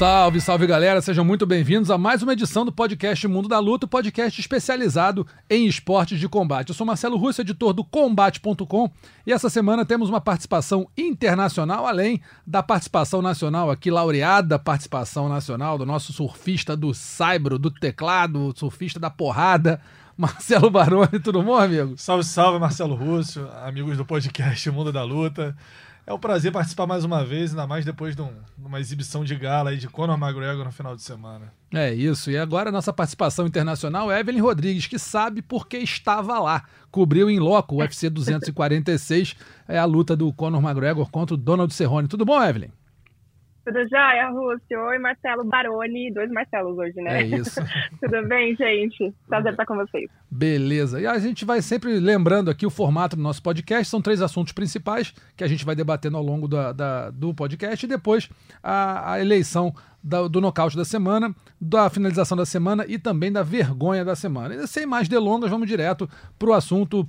Salve, salve galera, sejam muito bem-vindos a mais uma edição do podcast Mundo da Luta, podcast especializado em esportes de combate. Eu sou Marcelo Russo, editor do Combate.com, e essa semana temos uma participação internacional, além da participação nacional aqui, laureada participação nacional do nosso surfista do saibro, do teclado, surfista da porrada, Marcelo Baroni. Tudo bom, amigo? Salve, salve, Marcelo Russo, amigos do podcast Mundo da Luta. É um prazer participar mais uma vez, ainda mais depois de, um, uma exibição de gala aí de Conor McGregor no final de semana. É isso. E agora nossa participação internacional é Evelyn Rodrigues, que sabe porque estava lá. Cobriu em loco o UFC 246, é a luta do Conor McGregor contra o Donald Cerrone. Tudo bom, Evelyn? Tudo jóia, Rússio? Oi, Marcelo Baroni. Dois Marcelos hoje, né? É isso. Tudo bem, gente? Prazer estar com vocês. Beleza. E a gente vai sempre lembrando aqui o formato do nosso podcast. São três assuntos principais que a gente vai debatendo ao longo da, da do podcast e depois a, a eleição da, do nocaute da semana, da finalização da semana e também da vergonha da semana. E sem mais delongas, vamos direto para o assunto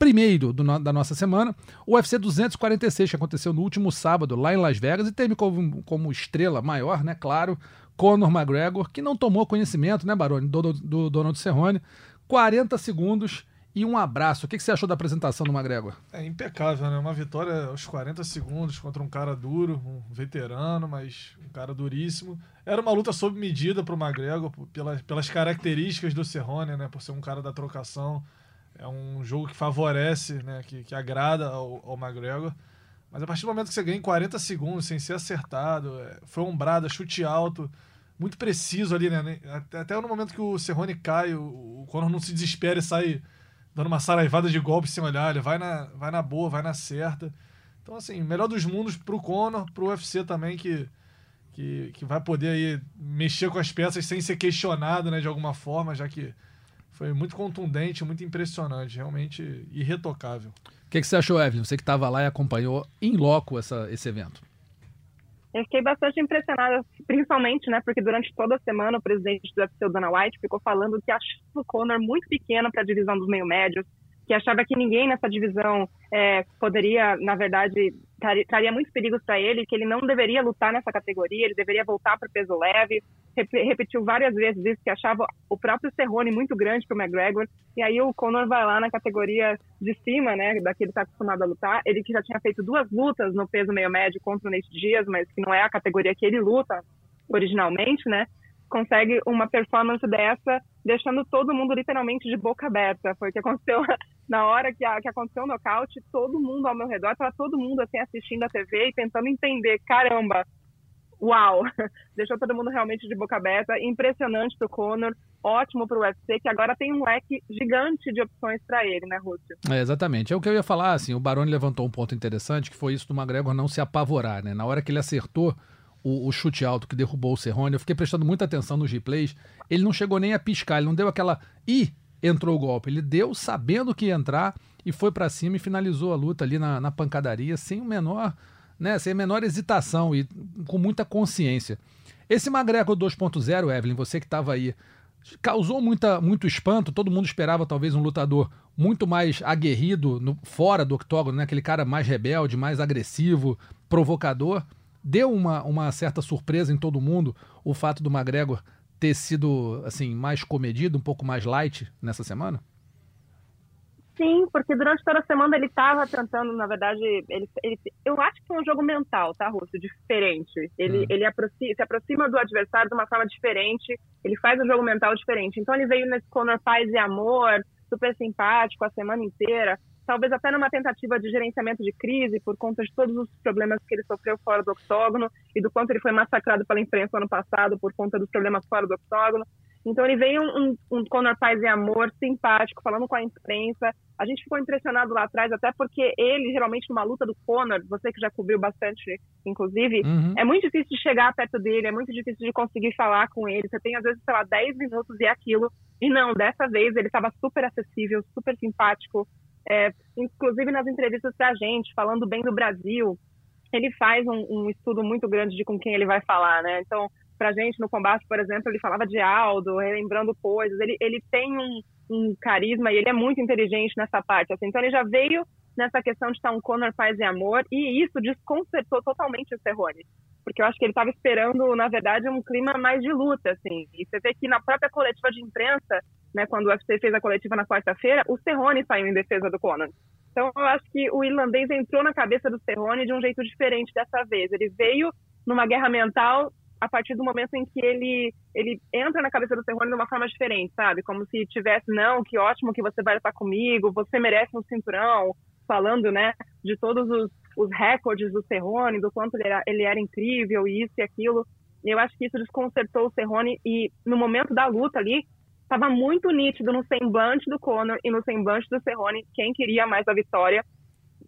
primeiro do, da nossa semana, o UFC 246, que aconteceu no último sábado lá em Las Vegas e teve como, como estrela maior, né, claro, Conor McGregor, que não tomou conhecimento, né, Baroni, do, do Donald Cerrone. 40 segundos e um abraço. O que, você achou da apresentação do McGregor? É impecável, né? Uma vitória aos 40 segundos contra um cara duro, um veterano, mas um cara duríssimo. Era uma luta sob medida para o McGregor, pelas, pelas características do Cerrone, né? Por ser um cara da trocação é um jogo que favorece, né, que, que agrada ao, ao McGregor. Mas a partir do momento que você ganha em 40 segundos, sem ser acertado, é, foi ombrada, chute alto, muito preciso ali, né? Até, até no momento que o Cerrone cai, o, o Conor não se desespera e sai dando uma saraivada de golpe sem olhar, ele vai na, vai na boa, vai na certa. Então, assim, melhor dos mundos pro Conor, pro UFC também, que, que, que vai poder aí mexer com as peças sem ser questionado, né, de alguma forma, já que foi muito contundente, muito impressionante, realmente irretocável. O que, que, você achou, Evelyn? Você que estava lá e acompanhou em loco essa, esse evento. Eu fiquei bastante impressionada, principalmente, né, porque durante toda a semana o presidente do UFC, o Dana White, ficou falando que achava o Conor muito pequeno para a divisão dos meio-médios, que achava que ninguém nessa divisão é, poderia, na verdade, traria muitos perigos para ele, que ele não deveria lutar nessa categoria, ele deveria voltar para o peso leve. Repetiu várias vezes isso, que achava o próprio Cerrone muito grande para o McGregor. E aí o Conor vai lá na categoria de cima, né, da que ele está acostumado a lutar. Ele que já tinha feito duas lutas no peso meio médio contra o Nate Diaz, mas que não é a categoria que ele luta originalmente, né? consegue uma performance dessa, deixando todo mundo literalmente de boca aberta. Foi o que aconteceu na hora que, a, que aconteceu o nocaute, todo mundo ao meu redor, estava todo mundo assim assistindo a TV e tentando entender, caramba, uau, deixou todo mundo realmente de boca aberta, impressionante pro Conor, ótimo pro UFC, que agora tem um leque gigante de opções para ele, né, Rússio? É, exatamente, é o que eu ia falar, assim, o Baroni levantou um ponto interessante, que foi isso do McGregor não se apavorar, né, na hora que ele acertou o, o, chute alto que derrubou o Cerrone, eu fiquei prestando muita atenção nos replays. Ele não chegou nem a piscar, ele não deu aquela. Ih, entrou o golpe. Ele deu sabendo que ia entrar e foi para cima e finalizou a luta ali na, na pancadaria sem o menor. Né, sem a menor hesitação e com muita consciência. Esse Magreco 2.0, Evelyn, você que estava aí, causou muita, muito espanto. Todo mundo esperava talvez um lutador muito mais aguerrido no, fora do octógono, né? aquele cara mais rebelde, mais agressivo, provocador deu uma, uma certa surpresa em todo mundo o fato do McGregor ter sido assim mais comedido, um pouco mais light nessa semana? Sim, porque durante toda a semana ele estava tentando, na verdade, ele, ele, eu acho que foi um jogo mental, tá, Russo? Diferente. Ele, hum. ele aproxima, se aproxima do adversário de uma forma diferente, ele faz um jogo mental diferente. Então ele veio nesse Conor Paz e Amor, super simpático a semana inteira talvez até numa tentativa de gerenciamento de crise, por conta de todos os problemas que ele sofreu fora do octógono e do quanto ele foi massacrado pela imprensa ano passado por conta dos problemas fora do octógono. Então ele veio um, um Conor Paz e Amor, simpático, falando com a imprensa. A gente ficou impressionado lá atrás, até porque ele, geralmente, numa luta do Conor, você que já cobriu bastante, inclusive, uhum. é muito difícil de chegar perto dele, é muito difícil de conseguir falar com ele. Você tem, às vezes, sei lá, 10 minutos e aquilo. E não, dessa vez ele estava super acessível, super simpático, é, inclusive nas entrevistas para a gente, falando bem do Brasil, ele faz um, um, estudo muito grande de com quem ele vai falar, né? Então, pra gente no combate, por exemplo, ele falava de Aldo, relembrando coisas. Ele, ele tem um, um carisma e ele é muito inteligente nessa parte. Assim. Então, ele já veio nessa questão de estar um Conor paz e amor e isso desconcertou totalmente o Cerrone. Porque eu acho que ele estava esperando, na verdade, um clima mais de luta, assim. E você vê que na própria coletiva de imprensa, né, quando o UFC fez a coletiva na quarta-feira, o Cerrone saiu em defesa do Conor. Então, eu acho que o irlandês entrou na cabeça do Cerrone de um jeito diferente dessa vez. Ele veio numa guerra mental a partir do momento em que ele ele entra na cabeça do Cerrone de uma forma diferente, sabe? Como se tivesse, não, que ótimo que você vai estar comigo, você merece um cinturão, falando, né, de todos os, os recordes do Cerrone, do quanto ele era, ele era incrível, isso e aquilo. Eu acho que isso desconcertou o Cerrone e no momento da luta ali, estava muito nítido no semblante do Conor e no semblante do Cerrone quem queria mais a vitória,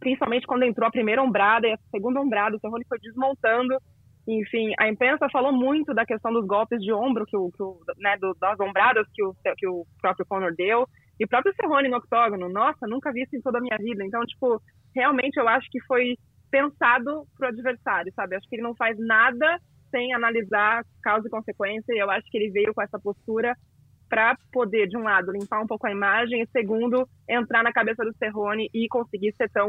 principalmente quando entrou a primeira ombrada e a segunda ombrada, o Cerrone foi desmontando. Enfim, a imprensa falou muito da questão dos golpes de ombro, que o, que o né, do, das ombradas que o, que o próprio Conor deu, e o próprio Cerrone no octógono. Nossa, nunca vi isso em toda a minha vida. Então, tipo, realmente eu acho que foi pensado pro adversário, sabe? Acho que ele não faz nada sem analisar causa e consequência, e eu acho que ele veio com essa postura para poder, de um lado, limpar um pouco a imagem, e segundo, entrar na cabeça do Cerrone e conseguir ser tão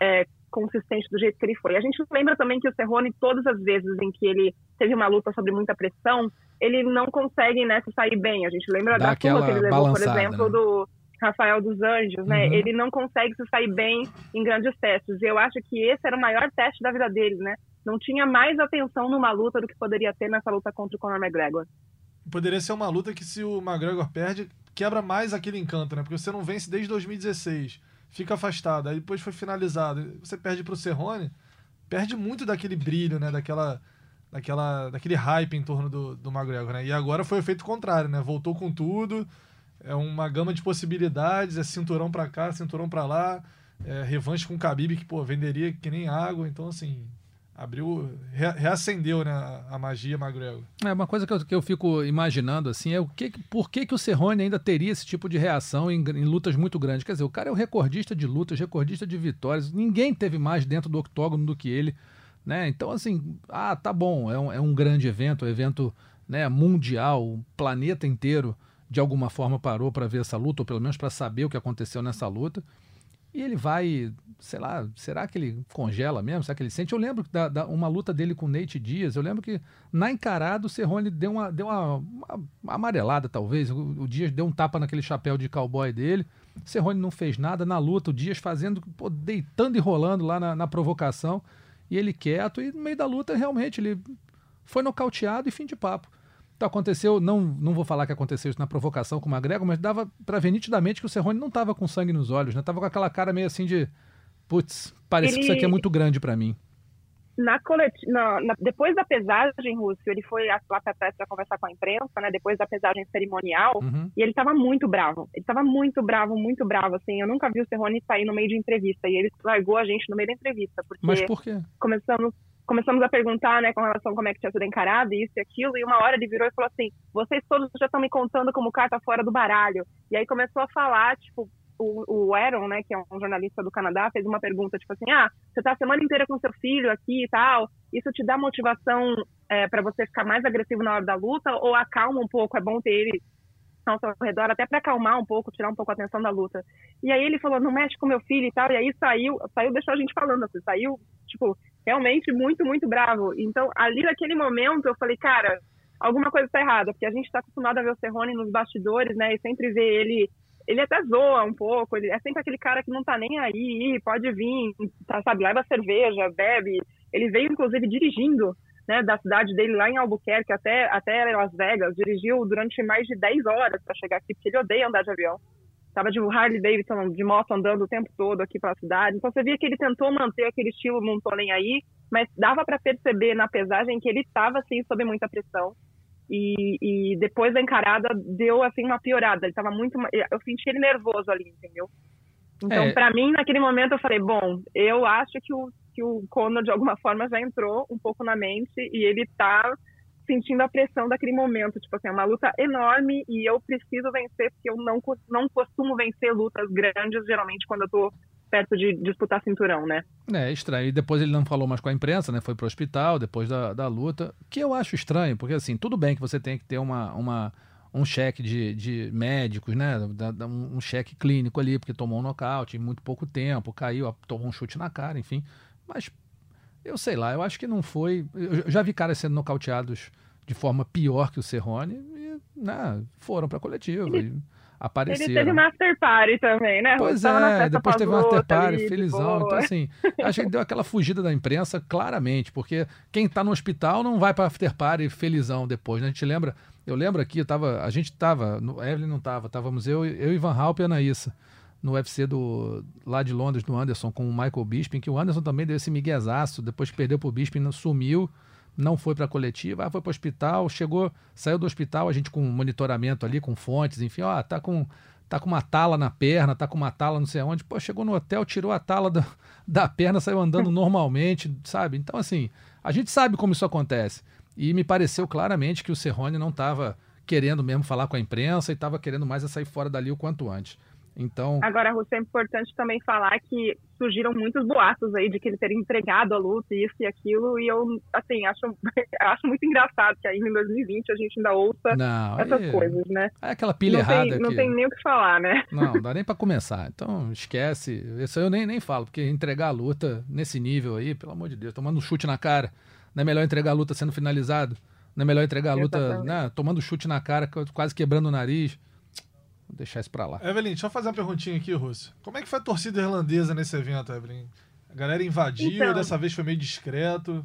é, consistente do jeito que ele foi. A gente lembra também que o Cerrone, todas as vezes em que ele teve uma luta sobre muita pressão, ele não consegue né, se sair bem. A gente lembra Dá da que ele levou, por exemplo, né? do Rafael dos Anjos, né? Uhum. Ele não consegue se sair bem em grandes testes. E eu acho que esse era o maior teste da vida dele, né? Não tinha mais atenção numa luta do que poderia ter nessa luta contra o Conor McGregor poderia ser uma luta que se o McGregor perde, quebra mais aquele encanto, né? Porque você não vence desde 2016, fica afastado, aí depois foi finalizado, você perde pro Cerrone, perde muito daquele brilho, né? Daquela, daquela, daquele hype em torno do, do McGregor, né? E agora foi o efeito contrário, né? Voltou com tudo, é uma gama de possibilidades, é cinturão para cá, cinturão para lá, é revanche com o Khabib que, pô, venderia que nem água, então, assim, abriu, reacendeu né, a magia McGregor. É, uma coisa que eu, que eu fico imaginando assim é o que, por que, que o Cerrone ainda teria esse tipo de reação em, em, lutas muito grandes. Quer dizer, o cara é o recordista de lutas, recordista de vitórias, ninguém teve mais dentro do octógono do que ele. Né? Então, assim, ah, tá bom, é um, é um grande evento, um evento né, mundial, o planeta inteiro de alguma forma parou para ver essa luta, ou pelo menos para saber o que aconteceu nessa luta. E ele vai, sei lá, será que ele congela mesmo? Será que ele sente? Eu lembro da, da uma luta dele com o Nate Dias. Eu lembro que na encarada o Cerrone deu uma, deu uma, uma, amarelada, talvez. O, o, Dias deu um tapa naquele chapéu de cowboy dele. O Cerrone não fez nada na luta. O Dias fazendo, pô, deitando e rolando lá na, na provocação. E ele quieto. E no meio da luta, realmente, ele foi nocauteado e fim de papo. Então aconteceu, não, não vou falar que aconteceu isso na provocação com o McGregor, mas dava para ver nitidamente que o Cerrone não estava com sangue nos olhos, né? Tava com aquela cara meio assim de, putz, parece ele... que isso aqui é muito grande para mim. Na coleti... Na, na, depois da pesagem, Rússio, ele foi lá para trás para conversar com a imprensa, né? Depois da pesagem cerimonial, uhum. e ele estava muito bravo. Ele estava muito bravo, muito bravo, assim. Eu nunca vi o Cerrone sair no meio de entrevista, e ele largou a gente no meio da entrevista. Porque Mas por quê? Começamos começamos a perguntar, né, com relação a como é que tinha sido encarado, isso e aquilo, e uma hora ele virou e falou assim, vocês todos já estão me contando como carta fora do baralho. E aí começou a falar, tipo, o, o Aaron, né, que é um jornalista do Canadá, fez uma pergunta, tipo assim, ah, você tá a semana inteira com seu filho aqui e tal, isso te dá motivação é, para você ficar mais agressivo na hora da luta, ou acalma um pouco, é bom ter ele ao seu redor, até para acalmar um pouco, tirar um pouco a atenção da luta. E aí ele falou, não mexe com meu filho e tal, e aí saiu, saiu, deixou a gente falando, assim, saiu, tipo, realmente muito, muito bravo. Então, ali naquele momento, eu falei, cara, alguma coisa está errada, porque a gente está acostumado a ver o Cerrone nos bastidores, né, e sempre ver ele. Ele até zoa um pouco, ele é sempre aquele cara que não tá nem aí, pode vir, tá, sabe, leva cerveja, bebe. Ele veio, inclusive, dirigindo né, da cidade dele lá em Albuquerque até, até Las Vegas, dirigiu durante mais de 10 horas para chegar aqui, porque ele odeia andar de avião. Tava de Harley Davidson de moto andando o tempo todo aqui pela cidade. Então você via que ele tentou manter aquele estilo, não tô nem aí, mas dava para perceber na pesagem que ele estava assim sob muita pressão. E, e, depois da encarada deu assim uma piorada. Ele tava muito, eu senti ele nervoso ali, entendeu? Então, é. para mim, naquele momento eu falei, bom, eu acho que o que o Conor de alguma forma já entrou um pouco na mente e ele tá sentindo a pressão daquele momento. Tipo assim, é uma luta enorme e eu preciso vencer, porque eu não, não costumo vencer lutas grandes, geralmente quando eu tô perto de disputar cinturão, né? É, estranho. E depois ele não falou mais com a imprensa, né? Foi pro hospital depois da, da luta. Que eu acho estranho, porque assim, tudo bem que você tem que ter uma, uma, um cheque de, de médicos, né? Um cheque clínico ali, porque tomou um nocaute em muito pouco tempo, caiu, tomou um chute na cara, enfim. Mas eu sei lá, eu acho que não foi. Eu já vi caras sendo nocauteados de forma pior que o Serrone e né, foram para coletiva. Ele, apareceram. Ele teve master party também, né? Pois é, depois teve master party, ali, felizão. Então, assim, acho que deu aquela fugida da imprensa claramente, porque quem tá no hospital não vai para after party felizão depois, né? A gente lembra, eu lembro aqui, eu tava, a gente tava, no, Evelyn não tava, estávamos eu, eu Ivan Halp e a Anaísa no UFC do, lá de Londres, do Anderson, com o Michael Bisping, que o Anderson também deu esse miguezaço, depois que perdeu pro Bisping, sumiu, não foi para a coletiva, ah, foi para o hospital, chegou, saiu do hospital, a gente com monitoramento ali, com fontes, enfim, ó, tá com tá com uma tala na perna, tá com uma tala não sei onde, pô, chegou no hotel, tirou a tala da, da perna, saiu andando normalmente, sabe? Então, assim, a gente sabe como isso acontece. E me pareceu claramente que o Serrone não estava querendo mesmo falar com a imprensa e estava querendo mais é sair fora dali o quanto antes. Então. Agora, Russo, é importante também falar que surgiram muitos boatos aí de que ele teria entregado a luta, isso e aquilo, e eu, assim, acho, acho muito engraçado que ainda em 2020 a gente ainda ouça não, essas coisas, né? É aquela pilha não errada. Tem, não que... tem nem o que falar, né? Não, não dá nem para começar. Então, esquece. Isso eu nem, nem falo, porque entregar a luta nesse nível aí, pelo amor de Deus, tomando um chute na cara, não é melhor entregar a luta sendo finalizado? Não é melhor entregar a luta né, tomando chute na cara, quase quebrando o nariz? Vou deixar isso pra lá. Evelyn, deixa eu fazer uma perguntinha aqui, Russo. Como é que foi a torcida irlandesa nesse evento, Evelyn? A galera invadiu, então, dessa vez foi meio discreto.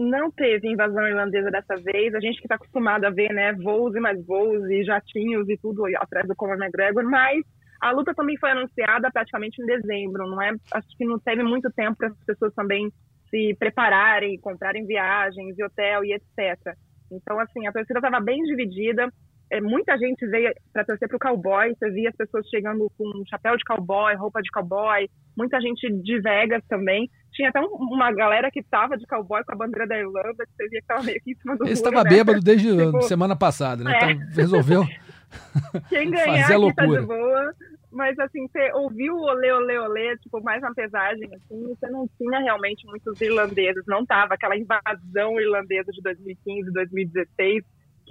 Não teve invasão irlandesa dessa vez. A gente que está acostumado a ver, né, voos e mais voos e jatinhos e tudo atrás do Conor McGregor, mas a luta também foi anunciada praticamente em dezembro, não é? Acho que não teve muito tempo para as pessoas também se prepararem, comprarem viagens e hotel e etc. Então, assim, a torcida estava bem dividida é, muita gente veio para torcer para o cowboy. Você via as pessoas chegando com chapéu de cowboy, roupa de cowboy, muita gente de Vegas também. Tinha até um, uma galera que tava de cowboy com a bandeira da Irlanda, que você via que tava meio que em cima do Esse estava né? bêbado desde tipo, semana passada, né? É. Então resolveu Quem ganhar fazer a loucura. Tá de boa. Mas assim, você ouviu o olê, olê, olê, tipo, mais uma pesagem, assim, você não tinha realmente muitos irlandeses, não tava aquela invasão irlandesa de 2015, 2016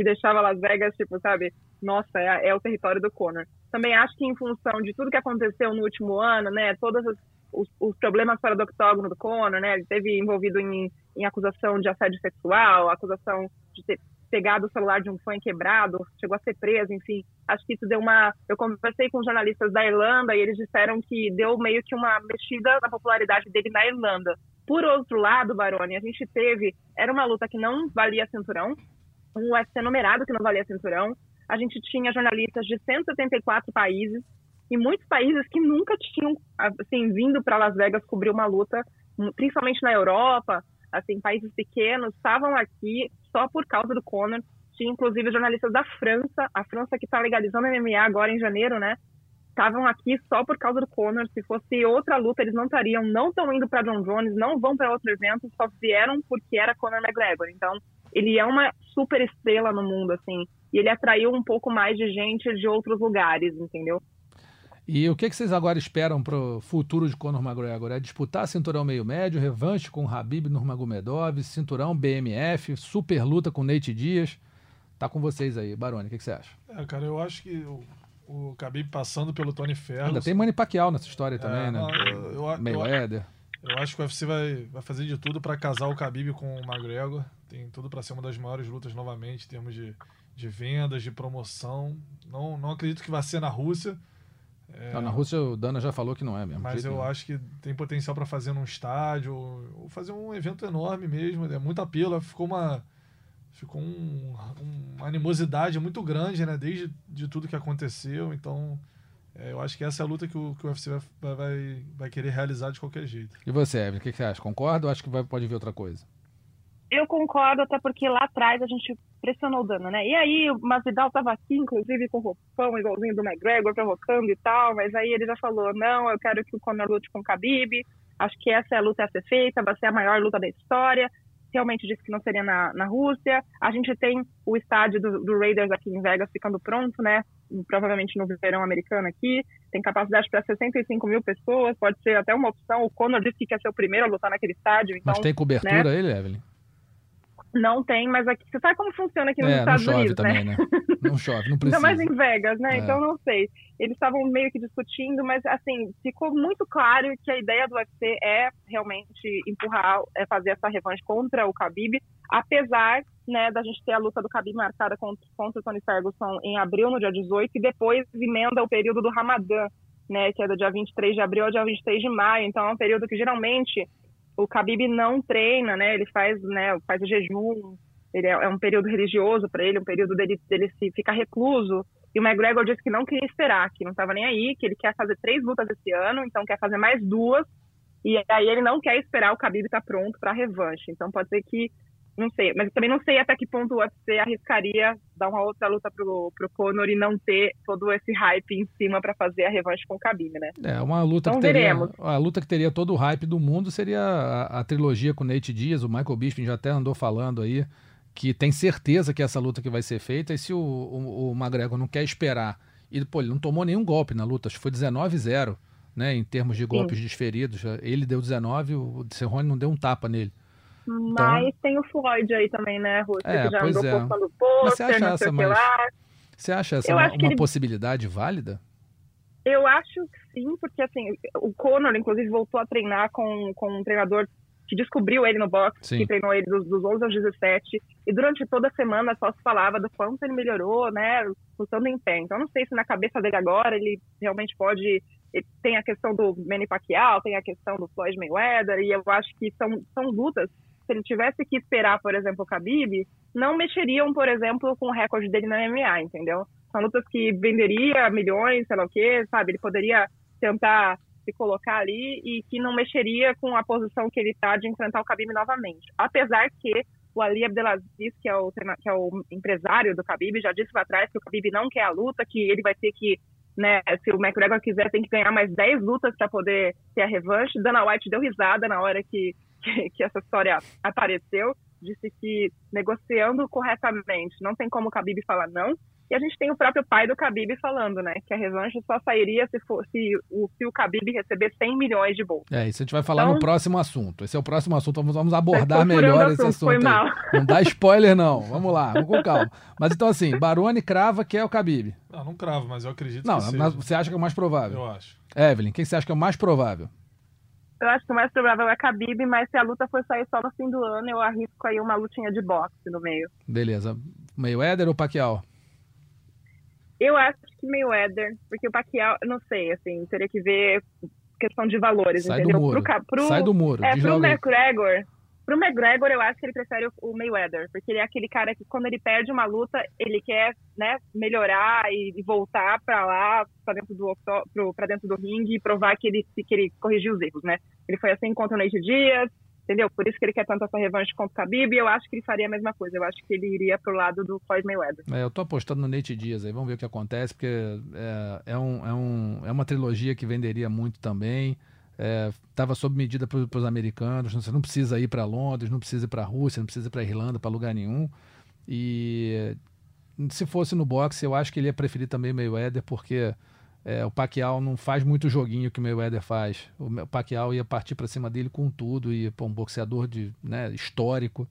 que deixava Las Vegas, tipo, sabe, nossa, é, é, o território do Conor. Também acho que em função de tudo que aconteceu no último ano, né, todos os, os, problemas fora do octógono do Conor, né, ele teve envolvido em, em acusação de assédio sexual, acusação de ter pegado o celular de um fã quebrado, chegou a ser preso, enfim. Acho que isso deu uma. Eu conversei com jornalistas da Irlanda e eles disseram que deu meio que uma mexida na popularidade dele na Irlanda. Por outro lado, Baroni, a gente teve. Era uma luta que não valia cinturão, um UFC numerado que não valia cinturão. A gente tinha jornalistas de 174 países e muitos países que nunca tinham assim vindo para Las Vegas cobrir uma luta, principalmente na Europa, assim países pequenos estavam aqui só por causa do Conor. Tinha inclusive jornalistas da França, a França que está legalizando MMA agora em janeiro, né? Estavam aqui só por causa do Conor. Se fosse outra luta, eles não estariam, não estão indo para John Jones, não vão para outro evento, só vieram porque era Conor McGregor. Então, ele é uma super estrela no mundo, assim. E ele atraiu um pouco mais de gente de outros lugares, entendeu? E o que, que vocês agora esperam para o futuro de Conor McGregor? É disputar cinturão meio médio, revanche com Habib Nurmagomedov, cinturão BMF, super luta com Nate Dias. Tá com vocês aí, Baroni, o que, que você acha? É, cara, eu acho que o, o Khabib passando pelo Tony Ferguson... Ainda tem Manny Pacquiao nessa história é, também, né? Não, eu, eu, meio eu, eu acho que o UFC vai, vai fazer de tudo para casar o Khabib com o McGregor. Tem tudo para ser uma das maiores lutas novamente em termos de, de vendas, de promoção. Não, não acredito que vai ser na Rússia. É, não, na Rússia o Dana já falou que não é mesmo. Mas eu não. acho que tem potencial para fazer num estádio ou fazer um evento enorme mesmo. É muito apelo. Ficou uma ficou um, uma animosidade muito grande, né? Desde de tudo que aconteceu. Então é, eu acho que essa é a luta que o, que o UFC vai, vai, vai querer realizar de qualquer jeito. E você, Evelyn, o que, que você acha? Concorda ou acha que vai, pode ver outra coisa? Eu concordo, até porque lá atrás a gente pressionou o Dana, né? E aí o Masvidal estava aqui, inclusive, com o roupão igualzinho do McGregor, provocando e tal, mas aí ele já falou, não, eu quero que o Conor lute com o Khabib, acho que essa é a luta a ser feita, vai ser a maior luta da história. Realmente disse que não seria na, na Rússia. A gente tem o estádio do, do, Raiders aqui em Vegas ficando pronto, né? Provavelmente no verão americano aqui. Tem capacidade para 65 mil pessoas, pode ser até uma opção. O Conor disse que quer ser o primeiro a lutar naquele estádio. Então, Mas tem cobertura né? ele, Evelyn? Não tem, mas aqui, você sabe como funciona aqui nos é, Estados não chove Unidos, também, né? né? Não chove, não precisa. Ainda mais em Vegas, né? É. Então não sei. Eles estavam meio que discutindo, mas assim, ficou muito claro que a ideia do UFC é realmente empurrar, é fazer essa revanche contra o Khabib, apesar né, da gente ter a luta do Khabib marcada contra, contra o Tony Ferguson em abril, no dia 18, e depois emenda o período do Ramadã, né, que é do dia 23 de abril ao dia 23 de maio. Então é um período que geralmente o Khabib não treina, né? Ele faz, né, faz o jejum, ele é, é um período religioso para ele, um período dele, dele se ficar recluso. E o McGregor disse que não queria esperar, que não estava nem aí, que ele quer fazer três lutas esse ano, então quer fazer mais duas. E aí ele não quer esperar o Khabib estar pronto para a revanche. Então pode ser que, não sei, mas também não sei até que ponto o UFC arriscaria dar uma outra luta pro, pro Conor e não ter todo esse hype em cima para fazer a revanche com o Khabib, né? É, uma luta Então que teria, veremos. a luta que teria todo o hype do mundo seria a, a trilogia com o Nate Diaz, o Michael Bisping já até andou falando aí que tem certeza que essa luta que vai ser feita, e se o, o, o McGregor não quer esperar, e pô, ele não tomou nenhum golpe na luta, acho que foi 19-0, né, em termos de golpes desferidos, ele deu 19, o Cerrone não deu um tapa nele. Mas tem o Floyd aí também, né, Então- É, que já pois andou é. postando Mas você pôster, acha não sei essa lá. Você acha essa Eu uma, uma ele- possibilidade válida? Eu acho que sim, porque assim, o Conor, inclusive, voltou a treinar com, com um treinador que descobriu ele no boxe, Sim. que treinou ele dos, dos 11 aos 17, e durante toda a semana só se falava do quanto ele melhorou, né, lutando em pé. Então, não sei se na cabeça dele agora ele realmente pode... Tem a questão do Manny Pacquiao, tem a questão do Floyd Mayweather, e eu acho que são, são lutas, se ele tivesse que esperar, por exemplo, o Khabib, não mexeriam, por exemplo, com o recorde dele na MMA, entendeu? São lutas que venderia milhões, sei lá o quê, sabe? Ele poderia tentar se colocar ali e que não mexeria com a posição que ele está de enfrentar o Khabib novamente. Apesar que o Ali Abdelaziz, que é o, que é o empresário do Khabib, já disse lá atrás que o Khabib não quer a luta, que ele vai ter que, né, se o McGregor quiser, tem que ganhar mais 10 lutas para poder ter a revanche. Dana White deu risada na hora que, que, que essa história apareceu, disse que negociando corretamente não tem como o Khabib falar não. E a gente tem o próprio pai do Khabib falando, né, que a revanche só sairia se, for, se, o, se o Khabib receber 100 milhões de bolsa. É, isso a gente vai falar Então- no próximo assunto. Esse é o próximo assunto, vamos, vamos abordar Tô furando melhor o esse assunto, assunto. foi aí. mal. Não dá spoiler, não. Vamos lá, vamos com calma. Mas então, assim, Barone crava que é o Khabib. Não, não cravo, mas eu acredito Não, que mas você acha que é o mais provável? Eu acho. Evelyn, quem você acha que é o mais provável? Eu acho que o mais provável é Khabib, mas se a luta for sair só no fim do ano, eu arrisco aí uma lutinha de boxe no meio. Beleza. Mayweather ou Pacquiao? Eu acho que Mayweather, porque o Pacquiao, não sei, assim, teria que ver questão de valores, Sai do entendeu? muro. Pro, pro- Sai do muro. É, pro. McGregor, pro McGregor eu acho que ele prefere o- Mayweather, porque ele é aquele cara que quando ele perde uma luta, ele quer, né, melhorar e, voltar pra lá, pra dentro do dentro do ringue e provar que ele, que ele corrigiu os erros, né? Ele foi assim contra o Nate Diaz, entendeu? Por isso que ele quer tanto essa revanche contra o Khabib, e eu acho que ele faria a mesma coisa. Eu acho que ele iria pro lado do Floyd Mayweather. É, eu tô apostando no Nate Diaz aí, vamos ver o que acontece, porque é, é, um, é, um, é uma trilogia que venderia muito também. Estava sob medida para os americanos. Você não precisa ir para Londres, não precisa ir para a Rússia, não precisa ir para Irlanda, para lugar nenhum. E se fosse no boxe, eu acho que ele ia preferir também Mayweather, porque é, o Pacquiao não faz muito joguinho que o Mayweather faz. O Pacquiao ia partir para cima dele com tudo, e pô, um boxeador de, né, histórico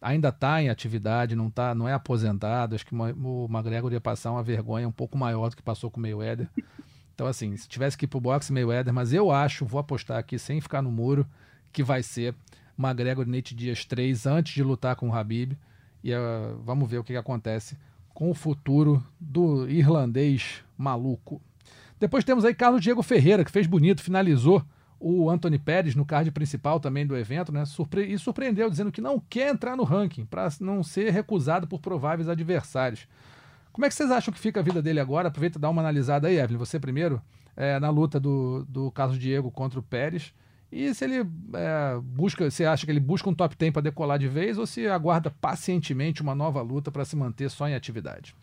ainda está em atividade, não, tá, não é aposentado. Acho que o McGregor ia passar uma vergonha um pouco maior do que passou com o Mayweather. Então, assim, se tivesse que ir pro boxe, Mayweather, mas eu acho, vou apostar aqui sem ficar no muro, que vai ser McGregor Nate Dias 3 antes de lutar com o Habib. E ah, vamos ver o que, que acontece com o futuro do irlandês maluco. Depois temos aí Carlos Diego Ferreira, que fez bonito, finalizou o Anthony Pérez no card principal também do evento, né? Surpre e surpreendeu, dizendo que não quer entrar no ranking para não ser recusado por prováveis adversários. Como é que vocês acham que fica a vida dele agora? Aproveita e dá uma analisada aí, Evelyn, você primeiro, é, na luta do, do Carlos Diego contra o Pérez. E se ele é, busca, você acha que ele busca um top 10 para decolar de vez ou se aguarda pacientemente uma nova luta para se manter só em atividade?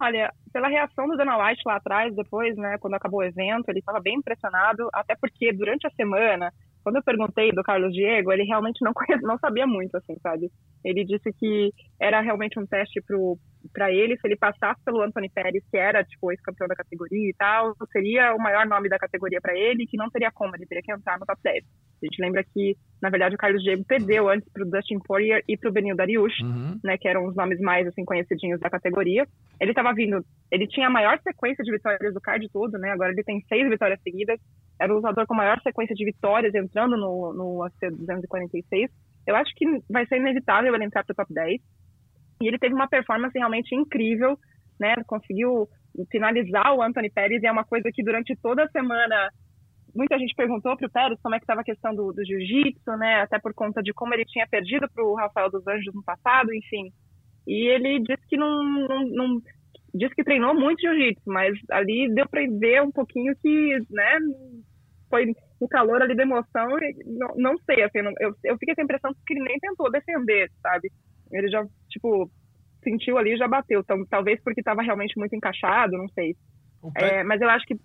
Olha, pela reação do Dana White lá atrás, depois, né, quando acabou o evento, ele estava bem impressionado, até porque durante a semana quando eu perguntei do Carlos Diego, ele realmente não, não sabia muito, assim, sabe? Ele disse que era realmente um teste para ele, se ele passasse pelo Anthony Pérez, que era, tipo, ex-campeão da categoria e tal, seria o maior nome da categoria para ele, que não teria como, ele teria que entrar no top 10. A gente lembra que, na verdade, o Carlos Diego perdeu antes para o Dustin Poirier e para o Benil Dariush, uhum. né, que eram os nomes mais, assim, conhecidinhos da categoria. Ele estava vindo, ele tinha a maior sequência de vitórias do card todo, né, agora ele tem seis vitórias seguidas, era o lutador com maior sequência de vitórias entrando no, no UFC 246. Eu acho que vai ser inevitável ele entrar para o top 10. E ele teve uma performance realmente incrível, né? Conseguiu finalizar o Anthony Pérez e é uma coisa que durante toda a semana muita gente perguntou para o Pérez como é que estava a questão do, do jiu-jitsu, né? Até por conta de como ele tinha perdido para o Rafael dos Anjos no passado, enfim. E ele disse que não, não, não disse que treinou muito jiu-jitsu, mas ali deu para ver um pouquinho que, né, foi o calor ali da emoção, não, não sei, assim, não, eu, eu fiquei com a impressão que ele nem tentou defender, sabe? Ele já, tipo, sentiu ali e já bateu. Então, talvez porque estava realmente muito encaixado, não sei. É, mas eu acho que.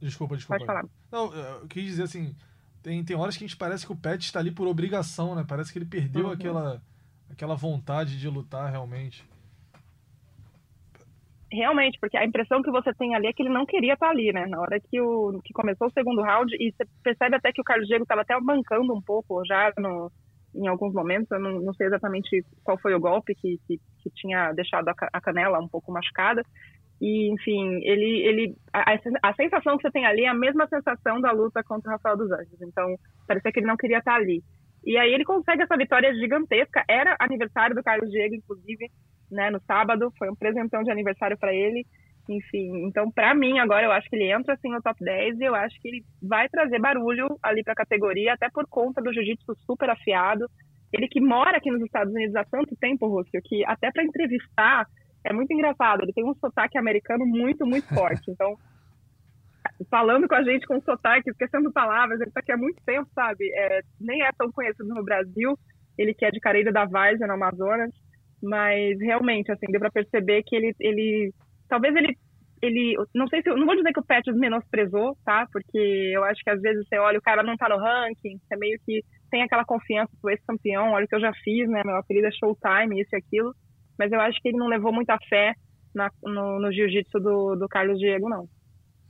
Desculpa, desculpa. Pode falar. Não, eu quis dizer assim, tem, tem horas que a gente parece que o Pet está ali por obrigação, né? Parece que ele perdeu uhum. aquela, aquela vontade de lutar realmente realmente, porque a impressão que você tem ali é que ele não queria estar ali, né? Na hora que, o, que começou o segundo round, e você percebe até que o Carlos Diego estava até bancando um pouco já no, em alguns momentos, eu não, não sei exatamente qual foi o golpe que, que, que tinha deixado a, a, canela um pouco machucada. E, enfim, ele, ele a, a, sensação que você tem ali é a mesma sensação da luta contra o Rafael dos Anjos. Então, parecia que ele não queria estar ali. E aí ele consegue essa vitória gigantesca. Era aniversário do Carlos Diego, inclusive né, no sábado, foi um presentão de aniversário para ele. Enfim, então para mim agora eu acho que ele entra assim no top 10 e eu acho que ele vai trazer barulho ali para a categoria, até por conta do jiu-jitsu super afiado. Ele que mora aqui nos Estados Unidos há tanto tempo, Rússio, que até para entrevistar é muito engraçado. Ele tem um sotaque americano muito, muito forte. Então, falando com a gente com sotaque, esquecendo palavras, ele está aqui há muito tempo, sabe? É, nem é tão conhecido no Brasil. Ele que é de Careira da Várzea, no Amazonas. Mas realmente, assim, deu para perceber que ele, ele talvez ele ele, não sei se, não vou dizer que o Petros menosprezou, tá? Porque eu acho que às vezes você olha, o cara não tá no ranking, você meio que tem aquela confiança do ex-campeão, olha o que eu já fiz, né? Meu apelido é Showtime, isso e aquilo. Mas eu acho que ele não levou muita fé na, no, no jiu-jitsu do, do Carlos Diego, não.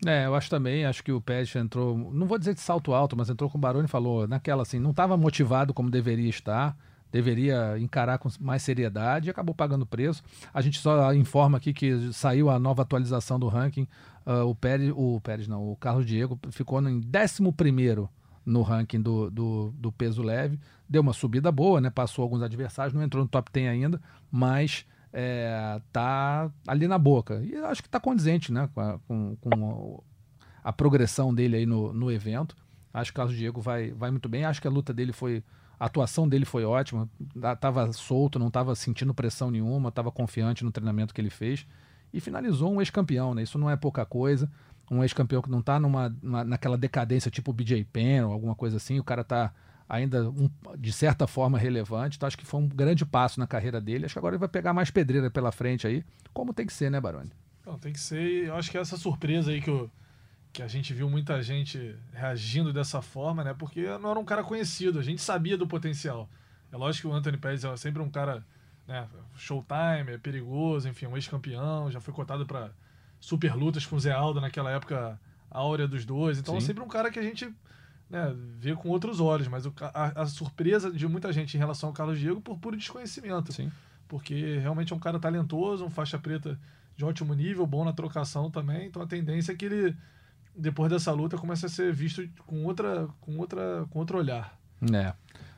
É, eu acho também, acho que o Pet entrou, não vou dizer de salto alto, mas entrou com o Baroni e falou, naquela assim, não estava motivado como deveria estar, deveria encarar com mais seriedade e acabou pagando preço. A gente só informa aqui que saiu a nova atualização do ranking. Uh, o Pérez, o Pérez não, o Carlos Diego ficou em 11 no ranking do, do, do, peso leve. Deu uma subida boa, né? Passou alguns adversários, não entrou no top 10 ainda, mas é, tá ali na boca. E acho que está condizente né? com, a, com, com a, progressão dele aí no, no evento. Acho que o Carlos Diego vai, vai muito bem. Acho que a luta dele foi a atuação dele foi ótima, estava solto, não estava sentindo pressão nenhuma, estava confiante no treinamento que ele fez e finalizou um ex-campeão, né? Isso não é pouca coisa. Um ex-campeão que não está numa, numa, naquela decadência tipo BJ Penn ou alguma coisa assim, o cara está ainda um, de certa forma relevante. Então acho que foi um grande passo na carreira dele. Acho que agora ele vai pegar mais pedreira pela frente aí, como tem que ser, né, Baroni? Não, tem que ser. Eu acho que essa surpresa aí que o que a gente viu muita gente reagindo dessa forma, né? Porque não era um cara conhecido, a gente sabia do potencial. É lógico que o Anthony Pérez é sempre um cara, né? Showtime, é perigoso, enfim, um ex-campeão, já foi cotado para super lutas com o Zé Aldo naquela época áurea dos dois. Então é sempre um cara que a gente né, vê com outros olhos, mas o, a, a, surpresa de muita gente em relação ao Carlos Diego por puro desconhecimento. Sim. Porque realmente é um cara talentoso, um faixa preta de ótimo nível, bom na trocação também. Então a tendência é que ele depois dessa luta começa a ser visto com outra com outra com outro olhar. É.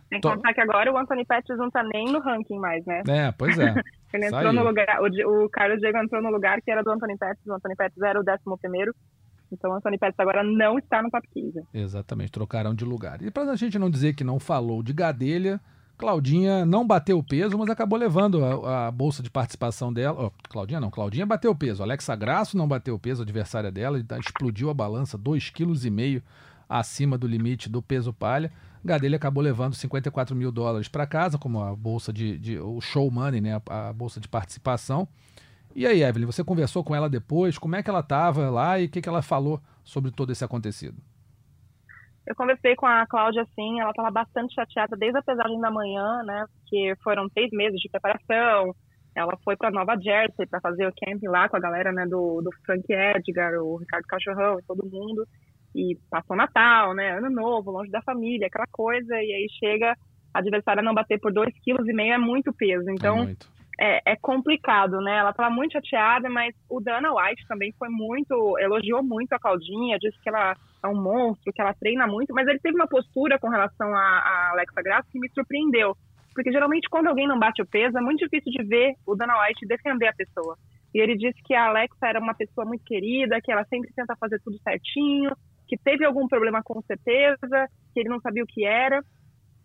Tem que Tô... contar que agora o Anthony Pettis não tá nem no ranking mais, né? É, pois é. Ele entrou Saiu. no lugar, o, o Carlos Diego entrou no lugar que era do Anthony Pettis, o Anthony Pettis era o 11 primeiro. Então o Anthony Pettis agora não está no top 15. Exatamente, trocaram de lugar. E para a gente não dizer que não falou de Gadelha, Claudinha não bateu o peso, mas acabou levando a, a bolsa de participação dela. Oh, Claudinha não, Claudinha bateu o peso. Alexa Grasso não bateu o peso, adversária dela, explodiu a balança, 2,5 kg acima do limite do peso palha. Gadelha acabou levando 54 mil dólares para casa, como a bolsa de, de, o show money, né, a, a, bolsa de participação. E aí, Evelyn, você conversou com ela depois? Como é que ela estava lá e o que, que ela falou sobre todo esse acontecido? Eu conversei com a Cláudia, assim, ela estava bastante chateada desde a pesagem da manhã, né? Porque foram seis meses de preparação. Ela foi para Nova Jersey para fazer o camp lá com a galera, né? Do, do Frank Edgar, o Ricardo Cachorrão e todo mundo. E passou Natal, né? Ano Novo, longe da família, aquela coisa. E aí chega a adversária não bater por dois quilos e meio é muito peso. Então, É muito. É, é complicado, né? Ela estava muito chateada, mas o Dana White também foi muito, elogiou muito a Claudinha, disse que ela é um monstro, que ela treina muito, mas ele teve uma postura com relação a, a Alexa Grasso que me surpreendeu, porque geralmente quando alguém não bate o peso é muito difícil de ver o Dana White defender a pessoa. E ele disse que a Alexa era uma pessoa muito querida, que ela sempre tenta fazer tudo certinho, que teve algum problema com certeza, que ele não sabia o que era,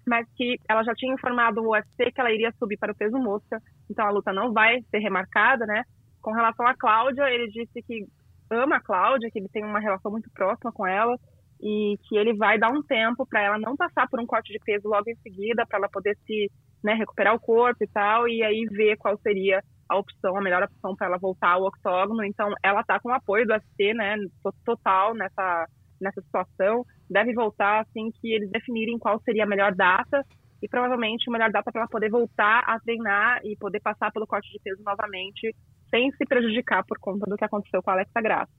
mas que ela já tinha informado o UFC que ela iria subir para o peso mosca, então a luta não vai ser remarcada, né? Com relação à Cláudia, ele disse que ama a Cláudia, que ele tem uma relação muito próxima com ela e que ele vai dar um tempo para ela não passar por um corte de peso logo em seguida, para ela poder se né, recuperar o corpo e tal, e aí ver qual seria a opção, a melhor opção para ela voltar ao octógono. Então, ela está com o apoio do UFC, né, to- total nessa nessa situação. Deve voltar assim que eles definirem qual seria a melhor data e provavelmente a melhor data para ela poder voltar a treinar e poder passar pelo corte de peso novamente, sem se prejudicar por conta do que aconteceu com a Alexa Graça.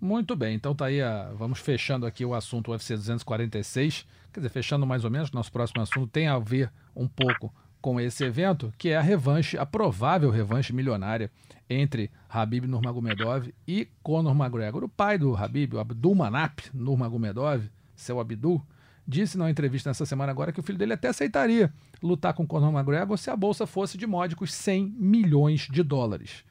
Muito bem, então tá aí, a- vamos fechando aqui o assunto UFC 246, quer dizer, fechando mais ou menos, nosso próximo assunto tem a ver um pouco com esse evento, que é a revanche, a provável revanche milionária entre Habib Nurmagomedov e Conor McGregor. O pai do Habib, o Abdul Manap Nurmagomedov, seu Abdul, disse numa entrevista nessa semana agora que o filho dele até aceitaria lutar com Conor McGregor se a bolsa fosse de módicos 100 milhões de dólares.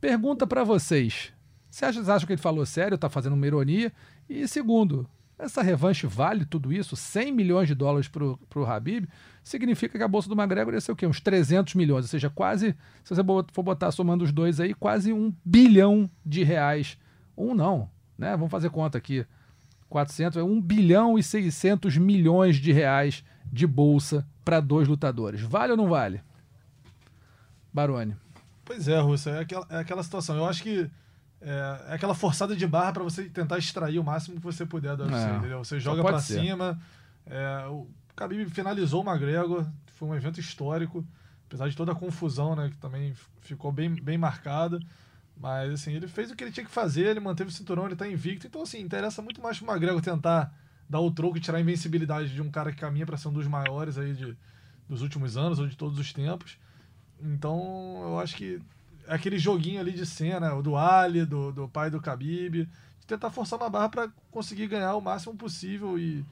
Pergunta pra vocês, vocês acham que ele falou sério, tá fazendo uma ironia? E segundo, essa revanche vale tudo isso? 100 milhões de dólares pro, pro Habib? Significa que a bolsa do McGregor ia ser o quê? Uns 300 milhões, ou seja, quase, se você for botar somando os dois aí, quase um bilhão de reais. Um não, né? Vamos fazer conta aqui. 400, é 1 bilhão e 600 milhões de reais de bolsa para dois lutadores. Vale ou não vale? Barone. Pois é, Russa, é aquela, é aquela situação. Eu acho que é, é aquela forçada de barra para você tentar extrair o máximo que você puder do UFC, É, entendeu? Você só joga para cima. é, o Khabib finalizou o McGregor, foi um evento histórico, apesar de toda a confusão, né, que também ficou bem, bem marcada. Mas, assim, ele fez o que ele tinha que fazer, ele manteve o cinturão, ele tá invicto. Então, assim, interessa muito mais pro McGregor tentar dar o troco e tirar a invencibilidade de um cara que caminha para ser um dos maiores aí de, dos últimos anos ou de todos os tempos. Então, eu acho que aquele joguinho ali de cena, o do Ali, do, do pai do Khabib, de tentar forçar uma barra para conseguir ganhar o máximo possível e,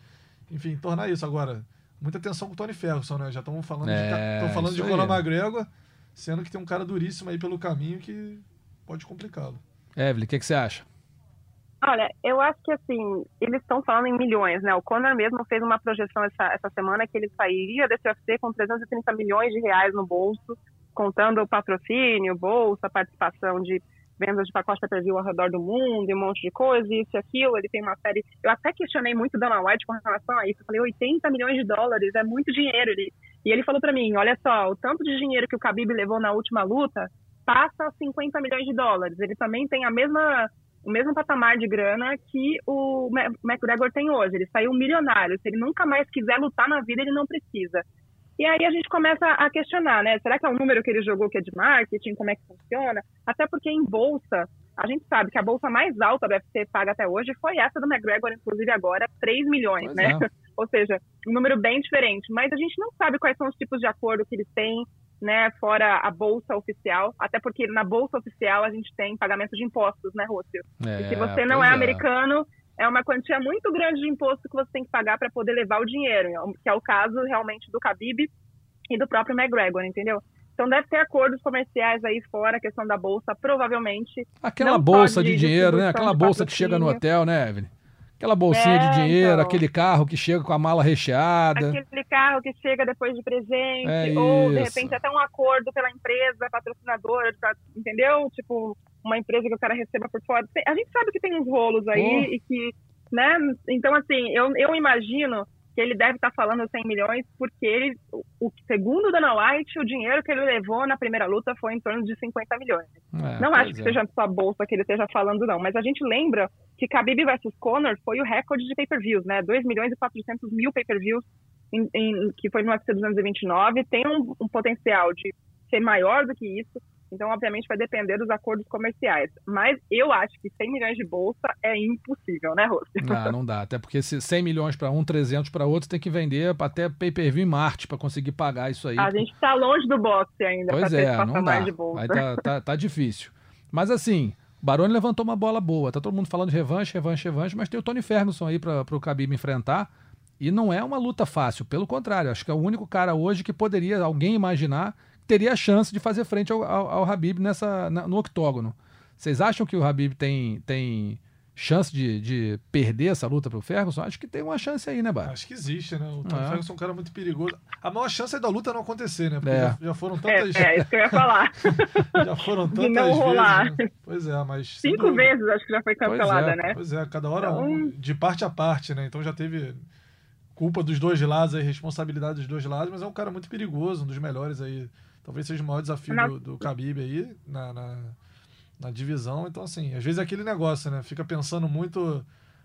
enfim, tornar isso. Agora, muita atenção com o Tony Ferguson, né? Já estamos falando É, de, falando de Conor aí. McGregor, sendo que tem um cara duríssimo aí pelo caminho que pode complicá-lo. Evelyn, o que, que você acha? Olha, eu acho que assim, eles estão falando em milhões, né? O Conor mesmo fez uma projeção essa, essa semana que ele sairia desse UFC com 330 milhões de reais no bolso, contando o patrocínio, bolsa, participação de vendas de pacote view ao redor do mundo, um monte de coisa, isso e aquilo. Ele tem uma série. Eu até questionei muito Dana White com relação a isso. Eu falei, 80 milhões de dólares é muito dinheiro. Ele... E ele falou pra mim: olha só, o tanto de dinheiro que o Khabib levou na última luta passa a 50 milhões de dólares. Ele também tem a mesma o mesmo patamar de grana que o McGregor tem hoje. Ele saiu milionário. Se ele nunca mais quiser lutar na vida, ele não precisa. E aí a gente começa a questionar, né? Será que é um número que ele jogou que é de marketing? Como é que funciona? Até porque em bolsa, a gente sabe que a bolsa mais alta do UFC paga até hoje foi essa do McGregor, inclusive agora, 3 milhões, Pois né? é. Ou seja, um número bem diferente. Mas a gente não sabe quais são os tipos de acordo que eles têm, né? Fora a bolsa oficial. Até porque na bolsa oficial a gente tem pagamento de impostos, né, Rússio? É, E se você não pois é, americano, é uma quantia muito grande de imposto que você tem que pagar para poder levar o dinheiro, que é o caso realmente do Khabib e do próprio McGregor, entendeu? Então deve ter acordos comerciais aí fora, a questão da bolsa, provavelmente. Aquela bolsa de dinheiro, né? Aquela de bolsa que chega no hotel, né, Evelyn? Aquela bolsinha É, de dinheiro, então. aquele carro que chega com a mala recheada. Aquele carro que chega depois de presente, É ou de isso. repente até um acordo pela empresa patrocinadora, entendeu? Tipo, uma empresa que o cara receba por fora. A gente sabe que tem uns rolos aí Oh. e que, né? Então, assim, eu, eu imagino que ele deve estar falando 100 milhões porque ele, o segundo o Dana White, o dinheiro que ele levou na primeira luta foi em torno de 50 milhões. É, não acho que é. seja sua bolsa que ele esteja falando, não. Mas a gente lembra que Khabib versus Conor foi o recorde de pay-per-views, né? 2 milhões e 400 mil pay-per-views que foi no UFC 229. Tem um, um potencial de ser maior do que isso. Então, obviamente, vai depender dos acordos comerciais. Mas eu acho que 100 milhões de bolsa é impossível, né, Rossi? Ah, não dá. Até porque se 100 milhões para um, 300 para outro, tem que vender até pay-per-view em Marte para conseguir pagar isso aí. A gente está longe do boxe ainda pois é, não dá. de bolsa. Aí tá, tá, tá difícil. Mas assim, Baroni levantou uma bola boa. Tá todo mundo falando de revanche, revanche, revanche, mas tem o Tony Ferguson aí para o Khabib enfrentar. E não é uma luta fácil, pelo contrário, acho que é o único cara hoje que poderia alguém imaginar teria a chance de fazer frente ao, ao, ao Habib nessa, na, no octógono. Vocês acham que o Habib tem, tem chance de, de perder essa luta para o Ferguson? Acho que tem uma chance aí, né, Bar? Acho que existe, né? O Tony é. Ferguson é um cara muito perigoso. A maior chance é da luta não acontecer, né? Porque é. já, já, foram tantas. É, é, isso que eu ia falar. já foram tantas de não rolar. vezes. Né? Pois é, mas. Cinco vezes acho que já foi cancelada, pois é, né? Pois é, cada hora então... um, de parte a parte, né? Então já teve culpa dos dois lados aí, responsabilidade dos dois lados, mas é um cara muito perigoso, um dos melhores aí talvez seja o maior desafio na... do, do Khabib aí na, na, na, divisão. Então, assim, às vezes é aquele negócio, né? Fica pensando muito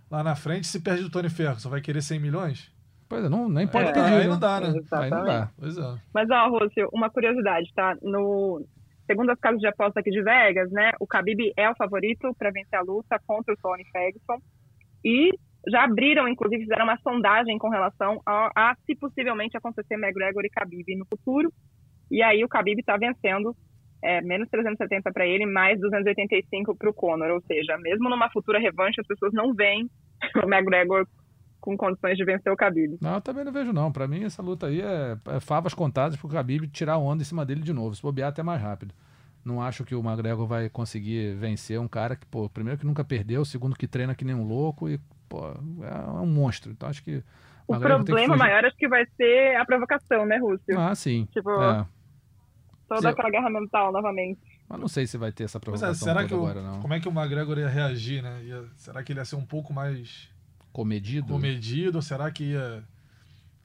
lá na frente, se perde o Tony Ferguson, vai querer 100 milhões? Pois é, não, nem pode é, pedir. Aí não dá, né? Aí não dá. Pois é. Mas, ó, Rússio, uma curiosidade, tá? No, segundo as casas de aposta aqui de Vegas, né, o Khabib é o favorito para vencer a luta contra o Tony Ferguson. E já abriram, inclusive, fizeram uma sondagem com relação a, a se possivelmente acontecer McGregor e Khabib no futuro. E aí o Khabib está vencendo é, menos 370 para ele, mais 285 para o Conor. Ou seja, mesmo numa futura revanche, as pessoas não veem o McGregor com condições de vencer o Khabib. Não, eu também não vejo não. Para mim essa luta aí é, é favas contadas para o Khabib tirar onda em cima dele de novo, se bobear até mais rápido. Não acho que o McGregor vai conseguir vencer um cara que, pô, primeiro que nunca perdeu, segundo que treina que nem um louco e, pô, é um monstro. Então acho que o problema maior acho que vai ser a provocação, né, Rússio? Ah, sim. Tipo, é toda aquela guerra mental novamente. Mas não sei se vai ter essa é, provocação é, será que o, agora, não. Como é que o McGregor ia reagir, né? Ia, será que ele ia ser um pouco mais... Comedido? Comedido, ou será que ia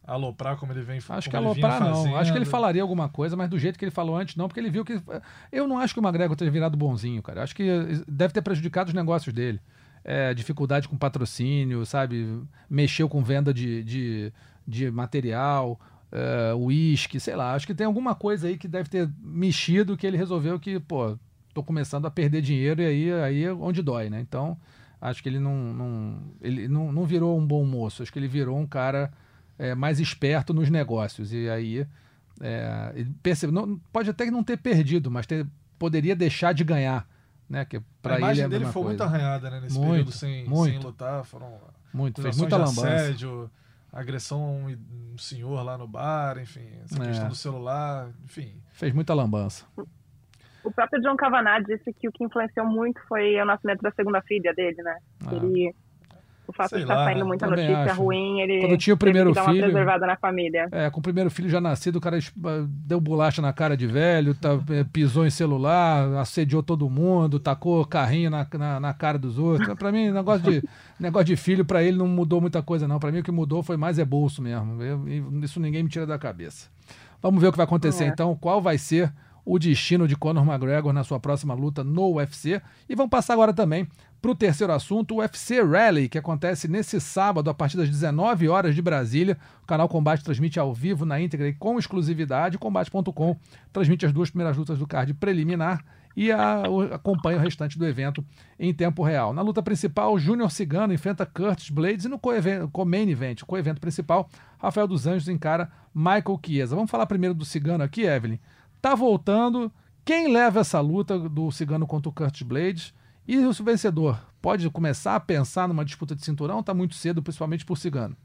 aloprar como ele vem Acho que aloprar não. Acho que ele falaria alguma coisa, mas do jeito que ele falou antes, não, porque ele viu que. Eu não acho que o McGregor tenha virado bonzinho, cara. Acho que deve ter prejudicado os negócios dele. É, dificuldade com patrocínio, sabe? Mexeu com venda de, de, de material uísque, uh, sei lá. Acho que tem alguma coisa aí que deve ter mexido que ele resolveu que, pô, tô começando a perder dinheiro e aí, aí é onde dói, né? Então, acho que ele não, não, ele não, não virou um bom moço. Acho que ele virou um cara é, mais esperto nos negócios. E aí, é, percebe, não, pode até não ter perdido, mas ter, poderia deixar de ganhar. Né? Que pra a imagem ele é dele foi coisa. muito arranhada né? nesse muito, período sem, muito, sem lutar. Foram muito, fez muita lambança. Assédio, agressão a um, senhor lá no bar, enfim, essa é. questão do celular, enfim. Fez muita lambança. O próprio John Cavanagh disse que o que influenciou muito foi o nascimento da segunda filha dele, né? Ah. Ele o fato Sei de estar tá saindo muita notícia acho. ruim, ele Quando tinha o primeiro filho, uma preservada na família. É, com o primeiro filho já nascido, o cara deu bolacha na cara de velho, tá, é, pisou em celular, assediou todo mundo, tacou carrinho na, na, na cara dos outros. Para mim, negócio de, negócio de filho, para ele não mudou muita coisa, não. Para mim, o que mudou foi mais é bolso mesmo. Eu, isso ninguém me tira da cabeça. Vamos ver o que vai acontecer é. então, qual vai ser o destino de Conor McGregor na sua próxima luta no UFC. E vamos passar agora também para o terceiro assunto, o UFC Rally, que acontece nesse sábado a partir das 19 horas de Brasília. O canal Combate transmite ao vivo, na íntegra e com exclusividade. Combate.com transmite as duas primeiras lutas do card preliminar e a, acompanha o restante do evento em tempo real. Na luta principal, Júnior Cigano enfrenta Curtis Blades e no co-main event, co-evento principal, Rafael dos Anjos encara Michael Chiesa. Vamos falar primeiro do Cigano aqui, Evelyn tá voltando. Quem leva essa luta do Cigano contra o Curtis Blades? E o vencedor pode começar a pensar numa disputa de cinturão? Tá muito cedo, principalmente por Cigano.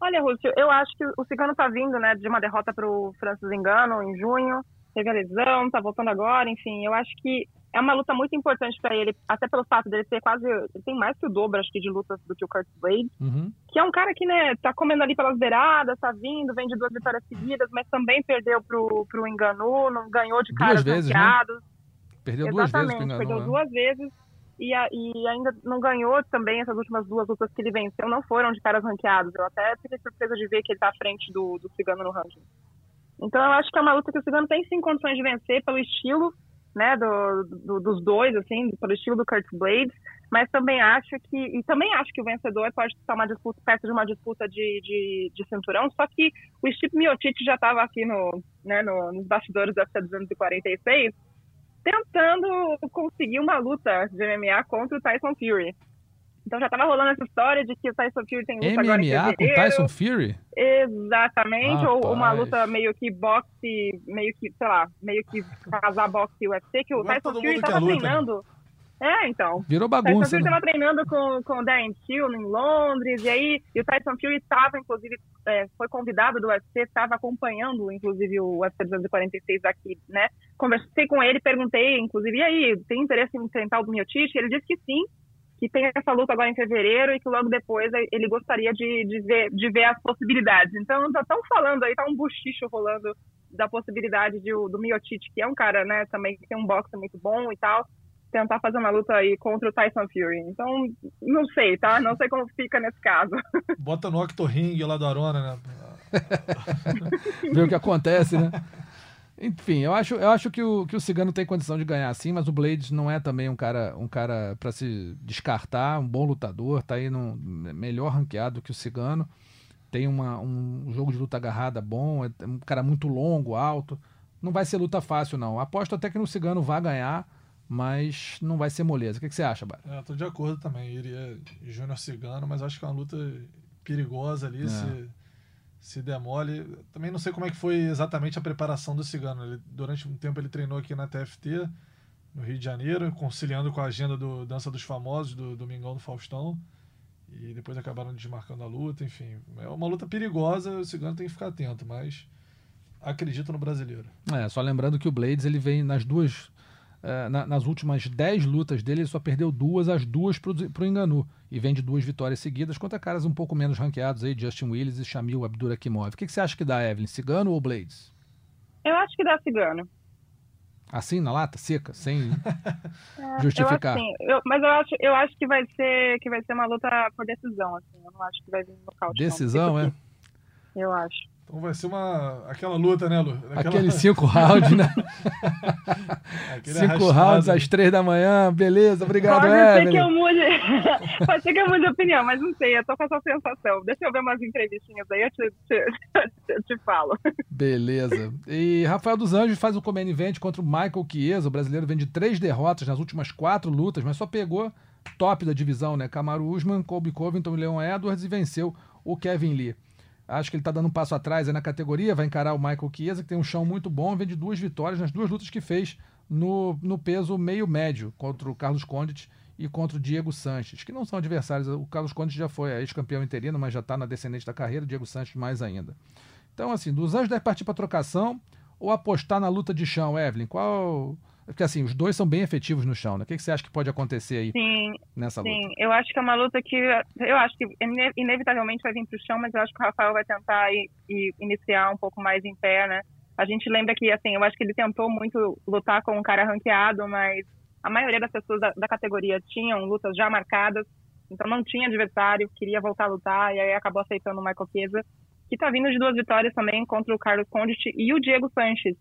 Olha, Rússio, eu acho que o Cigano tá vindo, né, de uma derrota para o Francis Engano em junho, teve a lesão, tá voltando agora, enfim, eu acho que é uma luta muito importante para ele, até pelo fato dele ter quase. Ele tem mais que o dobro, acho que, de lutas do que o Kurt Blade. Uhum. Que é um cara que, né, tá comendo ali pelas beiradas, tá vindo, vem de duas vitórias seguidas, mas também perdeu pro, pro Enganu, não ganhou de caras duas vezes, Né? Perdeu duas vezes Enganu, perdeu né? duas vezes. e, a, e, ainda não ganhou também essas últimas duas lutas que ele venceu, não foram de caras ranqueados. Eu até fiquei surpresa de ver que ele está à frente do, do Cigano no ranking. Então eu acho que é uma luta que o Cigano tem sim condições de vencer pelo estilo né, do, do, dos dois, assim, pelo estilo do Kurt Blades, mas também acho que, e também acho que o vencedor pode estar uma disputa, perto de uma disputa de, de, de cinturão, só que o Steve Miocic já estava aqui no, né, no, nos bastidores da UFC 246, tentando conseguir uma luta de MMA contra o Tyson Fury. Então já tava rolando essa história de que o Tyson Fury tem luta MMA agora em com Tyson Fury? Exatamente, Rapaz. ou uma luta meio que boxe, meio que, sei lá, meio que casar boxe e UFC, que o Agora Tyson Fury tava treinando. É, então. Virou O Tyson bagunça, Fury né? estava treinando com, com o Darren Till em Londres, e aí e o Tyson Fury estava, inclusive, é, foi convidado do UFC, estava acompanhando, inclusive, o UFC 246 aqui, né? Conversei com ele, perguntei, inclusive, e aí, tem interesse em enfrentar o Miocic? Ele disse que sim, que tem essa luta agora em fevereiro e que logo depois ele gostaria de, de, ver, de ver as possibilidades. Então, já estão falando aí, tá um buchicho rolando da possibilidade de, do Miocic, que é um cara, né, também que tem um boxe muito bom e tal, tentar fazer uma luta aí contra o Tyson Fury. Então, não sei, tá? Não sei como fica nesse caso. Bota no Octo Ring lá do Arona, né? ver o que acontece, né? Enfim, eu acho, eu acho que, o, que o Cigano tem condição de ganhar sim, mas o Blades não é também um cara, um cara para se descartar, um bom lutador, tá aí no melhor ranqueado que o Cigano. Tem uma, um jogo de luta agarrada bom, é um cara muito longo, alto. Não vai ser luta fácil, não. Aposto até que no Cigano vai ganhar, mas não vai ser moleza. O que, que você acha, Bara? É, tô de acordo também. Iria Júnior Cigano, mas acho que é uma luta perigosa ali. É. Se, se demole. Também não sei como é que foi exatamente a preparação do Cigano. Ele, durante um tempo ele treinou aqui na TFT, no Rio de Janeiro, conciliando com a agenda do Dança dos Famosos, do Domingão do Faustão. E depois acabaram desmarcando a luta. Enfim, é uma luta perigosa. O Cigano tem que ficar atento, mas acredito no brasileiro. É, só lembrando que o Blades ele vem nas duas. Eh, na- nas últimas 10 lutas dele, ele só perdeu duas, as duas pro, pro Enganu. E vem de duas vitórias seguidas contra caras um pouco menos ranqueados aí, Justin Willis e Shamil Abdurakimov. O que, que você acha que dá, Evelyn? Cigano ou Blades? Eu acho que dá cigano. Assim, na lata, seca, sem É, justificar. Eu. Eu- mas eu acho, eu acho que vai ser que vai ser uma luta por decisão, assim. Eu não acho que vai vir no nocaute. não. Decisão, é? Eu acho. Então vai ser uma aquela luta, né, Lu? Aquela- Aqueles cinco rounds, né? cinco arrastado. rounds às três da manhã. Beleza, obrigado, Pode ser que eu mude. Pode ser que eu mude de opinião, mas não sei, eu tô com essa sensação. Deixa eu ver umas entrevistinhas aí, eu te, te, eu te falo. Beleza. E Rafael dos Anjos faz o Command Event contra o Michael Chiesa. O brasileiro vem de três derrotas nas últimas quatro lutas, mas só pegou top da divisão, né? Kamaru Usman, Colby Covington e Leon Edwards e venceu o Kevin Lee. Acho que ele tá dando um passo atrás na categoria, vai encarar o Michael Chiesa, que tem um chão muito bom, vem de duas vitórias nas duas lutas que fez no, no peso meio-médio, contra o Carlos Condit e contra o Diego Sanches, que não são adversários. O Carlos Condit já foi ex-campeão interino, mas já está na descendente da carreira, o Diego Sanches mais ainda. Então, assim, dos Anjos deve partir para trocação ou apostar na luta de chão, Evelyn? Qual. Porque, assim, os dois são bem efetivos no chão, né? O que, que você acha que pode acontecer aí Sim, nessa luta? sim. Eu acho que é uma luta que. Eu acho que ine- inevitavelmente vai vir pro chão, mas eu acho que o Rafael vai tentar ir, ir iniciar um pouco mais em pé, né? A gente lembra que, assim, eu acho que ele tentou muito lutar com um cara ranqueado, mas a maioria das pessoas da, da categoria tinham lutas já marcadas, então não tinha adversário, queria voltar a lutar, e aí acabou aceitando o Michael Chiesa, que tá vindo de duas vitórias também contra o Carlos Condit e o Diego Sanches,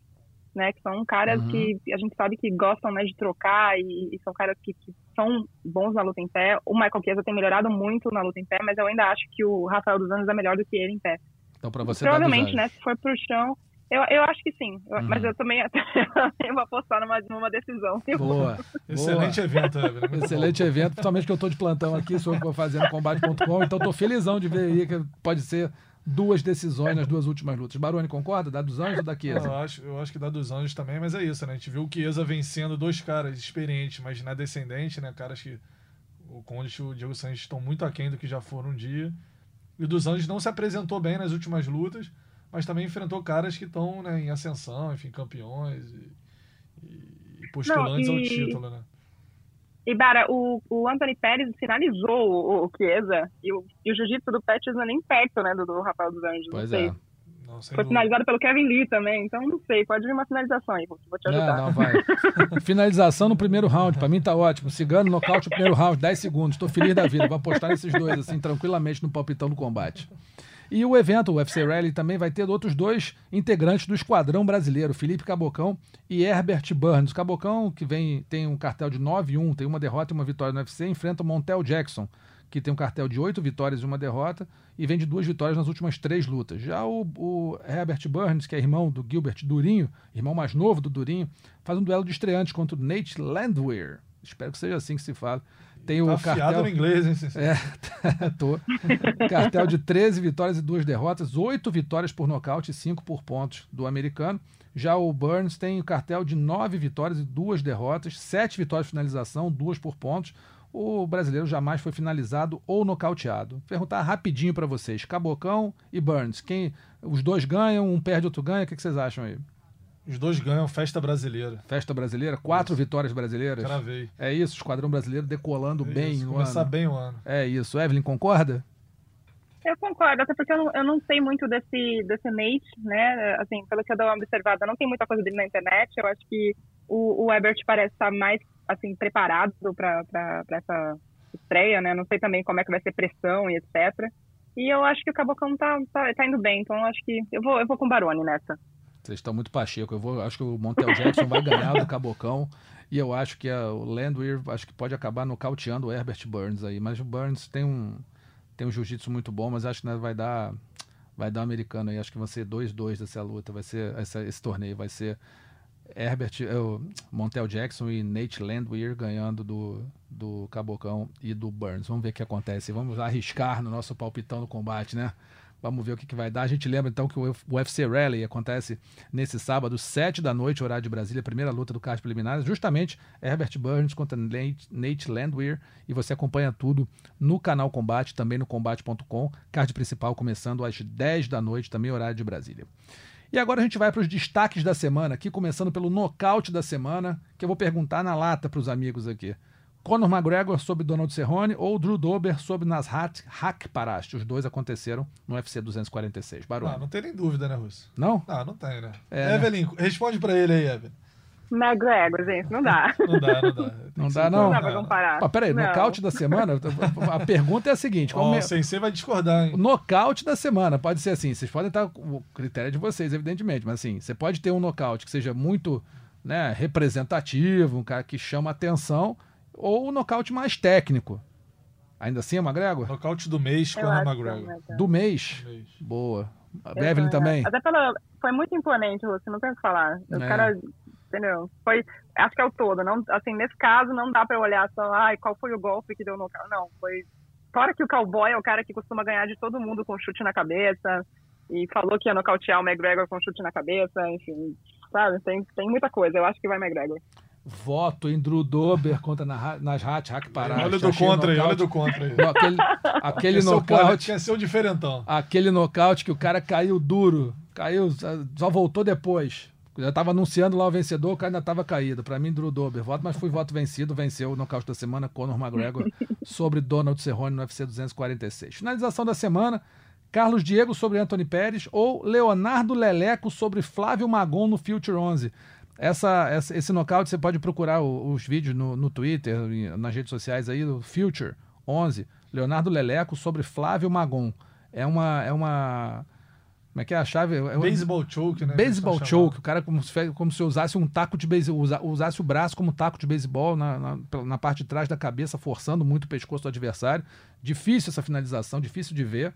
né? Que são caras Uhum. que a gente sabe que gostam né, de trocar e, e são caras que, que são bons na luta em pé. O Michael Chiesa tem melhorado muito na luta em pé, mas eu ainda acho que o Rafael dos Anjos é melhor do que ele em pé. Então, para você, Provavelmente, né? Se for pro chão, eu, eu acho que sim. Eu- Uhum. Mas eu também eu vou apostar numa, numa decisão. Boa. Excelente evento, Evelyn. Excelente evento, principalmente que eu tô de plantão aqui, sou eu que vou fazendo combate.com, então tô felizão de ver aí que pode ser duas decisões nas duas últimas lutas. Baroni concorda? Da dos Anjos ou da. Chiesa? Eu acho, eu acho que dá dos anjos também, mas é isso, né? A gente viu o Chiesa vencendo dois caras experientes, mas na descendente, né? Caras que o Conde e o Diego Sanches estão muito aquém do que já foram um dia. E o dos Anjos não se apresentou bem nas últimas lutas, mas também enfrentou caras que estão né, em ascensão, enfim, campeões e, e- postulantes Não, ao e- título, né? E, Bara, o, o Anthony Pérez finalizou o, o Chiesa e o, e o jiu-jitsu do Pettis não é nem perto, né, do, do Rafael dos Anjos. Pois é. Não, Foi dúvida. finalizado pelo Kevin Lee também, então não sei, pode vir uma finalização aí, vou te ajudar. Não, não, vai. Finalização no primeiro round, pra mim tá ótimo. Cigano, nocaute no primeiro round, 10 segundos. Tô feliz da vida. Vou apostar nesses dois, assim, tranquilamente no palpitão do combate. E o evento, o UFC Rally, também vai ter outros dois integrantes do esquadrão brasileiro, Felipe Cabocão e Herbert Burns. O Cabocão, que vem, tem um cartel de 9-1, tem uma derrota e uma vitória no UFC, enfrenta o Montel Jackson, que tem um cartel de 8 vitórias e uma derrota, e vem de duas vitórias nas últimas três lutas. Já o, o Herbert Burns, que é irmão do Gilbert Durinho, irmão mais novo do Durinho, faz um duelo de estreantes contra o Nate Landwehr. Espero que seja assim que se fala. Tem o Tá afiado cartel... no inglês, hein? É, tô. Cartel de 13 vitórias e duas derrotas, 8 vitórias por nocaute e 5 por pontos do americano. Já o Burns tem o cartel de 9 vitórias e duas derrotas, 7 vitórias de finalização, duas por pontos. O brasileiro jamais foi finalizado ou nocauteado. Vou perguntar rapidinho para vocês: Cabocão e Burns, quem os dois ganham, um perde, outro ganha, o que, que vocês acham aí? Os dois ganham festa brasileira. Festa brasileira, quatro vitórias brasileiras. Cravei. É isso, esquadrão brasileiro decolando bem Isso, começar ano. bem o ano. É isso. Evelyn, concorda? Eu concordo, até porque eu não, eu não sei muito desse, desse Nate, né? Assim, pelo que eu dou uma observada, não tem muita coisa dele na internet. Eu acho que o, o Ebert parece estar mais assim preparado para essa estreia, né? Não sei também como é que vai ser pressão e etc. E eu acho que o Cabocão tá, tá, tá indo bem, então acho que eu vou, eu vou com o Baroni nessa. Vocês estão muito pacheco. Eu vou, acho que o Montel Jackson vai ganhar do Cabocão. E eu acho que a- o Landwehr acho que pode acabar nocauteando o Herbert Burns aí. Mas o Burns tem um, tem um jiu-jitsu muito bom, mas acho que né, vai dar vai dar americano aí. Acho que vai ser 2-2 dessa luta. Vai ser essa- esse torneio. Vai ser Herbert, é, Montel Jackson e Nate Landwehr ganhando do, do Cabocão e do Burns. Vamos ver o que acontece. Vamos arriscar no nosso palpitão no combate, né? Vamos ver o que, que vai dar. A gente lembra então que o UFC Rally acontece nesse sábado, 7 da noite, horário de Brasília, primeira luta do card preliminar, justamente Herbert Burns contra Nate Landwehr. E você acompanha tudo no canal Combate, também no combate.com. Card principal começando às 10 da noite, também horário de Brasília. E agora a gente vai para os destaques da semana, aqui começando pelo nocaute da semana, que eu vou perguntar na lata para os amigos aqui. Conor McGregor sobre Donald Cerrone ou Drew Dober sobre Nasrat Hakparast. Os dois aconteceram no UFC 246. Ah, Barulho. não tem nem dúvida, né, Russo? Não? Ah, não tem, né? É, né? Evelyn, responde pra ele aí, Evelyn. McGregor, gente, não dá. Não dá, não dá. Não dá, não? Não dá pra comparar. Ah, peraí, Não. nocaute da semana? A pergunta é a seguinte: Ó, me- o Sensei vai discordar, hein? Nocaute da semana, pode ser assim. Vocês podem estar com o critério de vocês, evidentemente, mas assim, você pode ter um nocaute que seja muito né, representativo, um cara que chama atenção, ou um nocaute mais técnico. Ainda assim, é McGregor? Nocaute do mês, Conor acho McGregor. que é, Do mês. Do mês. Boa. A Eu Evelyn também? Até pela. Foi muito imponente, Lúcio, não tem o que falar. Os É. caras, entendeu? Foi. Acho que é o todo. Não, assim, nesse caso, não dá pra eu olhar só, ai, qual foi o golpe que deu no carro. Não, foi. Fora que o cowboy é o cara que costuma ganhar de todo mundo com chute na cabeça. E falou que ia nocautear o McGregor com chute na cabeça, enfim. Sabe? Tem, tem muita coisa. Eu acho que vai McGregor. Voto em Drew Dober contra na- Nasrat Hakparast. Olha do contra aí, olha do contra aí. Aquele, aquele pole- nocaute. Quer ser o diferentão. Aquele nocaute que o cara caiu duro, caiu, só voltou depois. Já tava anunciando lá o vencedor, o cara ainda tava caído. Pra mim, Drew Dober, voto, mas fui voto vencido, venceu o nocaute da semana, Conor McGregor sobre Donald Cerrone no UFC 246. Finalização da semana, Carlos Diego sobre Anthony Pérez ou Leonardo Leleco sobre Flávio Magon no Future 11. Essa, essa- esse nocaute você pode procurar o- os vídeos no, no Twitter, nas redes sociais aí, do Future 11. Leonardo Leleco sobre Flávio Magon. É uma. É uma como é que é a chave? Baseball choke, né? Baseball choke, o cara como se, como se usasse um taco de beisebol, usa- usasse o braço como taco de beisebol na, na, na parte de trás da cabeça, forçando muito o pescoço do adversário. Difícil essa finalização, difícil de ver.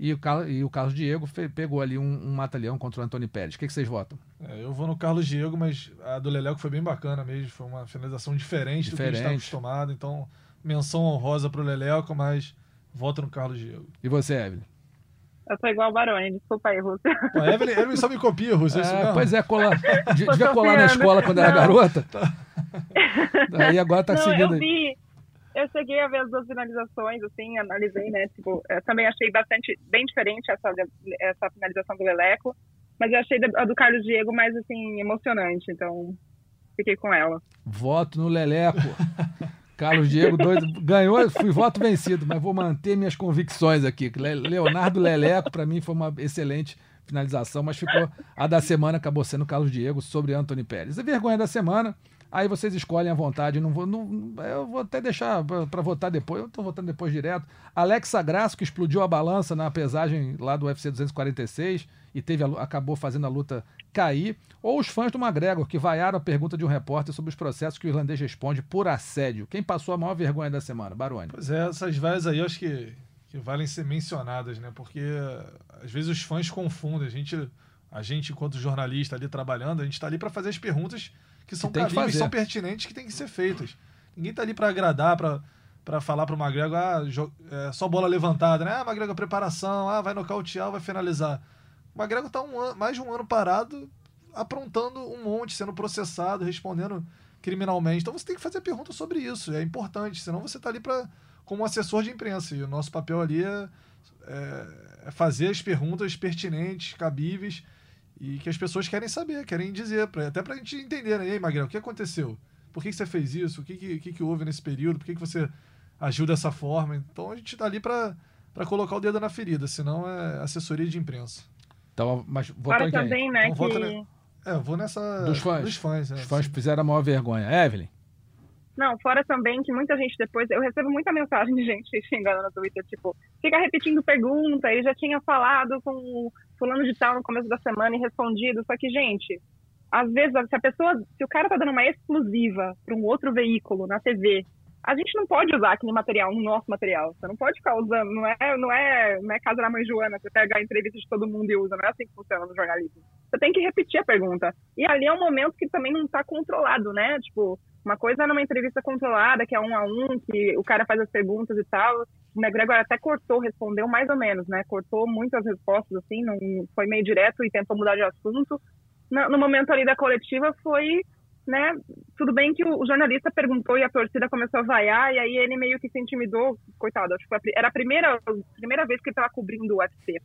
E o, Car- e o Carlos Diego fe- pegou ali um, um mata-leão contra o Antônio Pérez. O que, que vocês votam? É, eu vou no Carlos Diego, mas a do Leleco foi bem bacana mesmo. Foi uma finalização diferente, do que a gente está Diferente. acostumado. Então, menção honrosa pro Leleco, mas voto no Carlos Diego. E você, Evelyn? Eu sou igual o Baroni, desculpa aí, Rússia. Pô, a Evelyn, Evelyn só me copia, Russo, é isso É, mesmo? pois é, colar, devia colar na escola quando era Não. garota. Aí agora tá não, seguindo. eu vi. Eu cheguei a ver as duas finalizações, assim, analisei, né? Tipo, eu também achei bastante, bem diferente essa, essa finalização do Leleco, mas eu achei a do Carlos Diego mais, assim, emocionante, então fiquei com ela. Voto no Leleco. Carlos Diego dois, ganhou, fui voto vencido, mas vou manter minhas convicções aqui. Le- Leonardo Leleco, para mim, foi uma excelente finalização, mas ficou a da semana, acabou sendo Carlos Diego sobre Anthony Pérez. A vergonha da semana, aí vocês escolhem à vontade. Não vou, não, eu vou até deixar para votar depois. Eu tô votando depois direto. Alexa Grasso, que explodiu a balança na pesagem lá do UFC 246 e teve a, acabou fazendo a luta cair. Ou os fãs do McGregor, que vaiaram a pergunta de um repórter sobre os processos que o irlandês responde por assédio. Quem passou a maior vergonha da semana? Baroni. Pois é, essas vaias aí eu acho que, que valem ser mencionadas, né? Porque às vezes os fãs confundem. A gente, a gente enquanto jornalista ali trabalhando, a gente está ali para fazer as perguntas que são que cabíveis, são pertinentes, que têm que ser feitas. Ninguém tá ali para agradar, para para falar pro McGregor, ah, é, só bola levantada, né? Ah, McGregor, preparação, ah, vai nocautear, vai finalizar. O McGregor tá um ano, mais de um ano parado, aprontando um monte, sendo processado, respondendo criminalmente. Então você tem que fazer perguntas sobre isso, é importante, senão você tá ali para como assessor de imprensa. E o nosso papel ali é, é- é fazer as perguntas pertinentes, cabíveis e que as pessoas querem saber, querem dizer, pra, até pra gente entender, né? E aí, Magrão, o que aconteceu? Por que, que você fez isso? O que, que, que, que houve nesse período? Por que, que você agiu dessa forma? Então a gente tá ali pra pra colocar o dedo na ferida, senão é assessoria de imprensa. Então, mas Fora em quem? também, né, Então vota, que... né? É, eu vou nessa. Dos fãs. Dos fãs, é, Os fãs sim. fizeram a maior vergonha. Evelyn? Não, fora também que muita gente depois, eu recebo muita mensagem de gente xingando no Twitter, tipo, fica repetindo pergunta, ele já tinha falado com o fulano de tal no começo da semana e respondido, só que, gente, às vezes, se a pessoa, se o cara tá dando uma exclusiva para um outro veículo na TV, a gente não pode usar aquele material no nosso material. Você não pode ficar usando, não é, não é, não é casa da mãe Joana, você pega a entrevista de todo mundo e usa, não é assim que funciona no jornalismo. Você tem que repetir a pergunta. E ali é um momento que também não está controlado, né? Tipo, uma coisa é numa entrevista controlada, que é um a um, que o cara faz as perguntas e tal. O McGregor até cortou, respondeu mais ou menos, né? Cortou muitas respostas, assim, não foi meio direto e tentou mudar de assunto. No, no momento ali da coletiva foi, né? Tudo bem que o, jornalista perguntou e a torcida começou a vaiar, e aí ele meio que se intimidou, coitado. Acho que era a primeira, a primeira vez que ele estava cobrindo o UFC.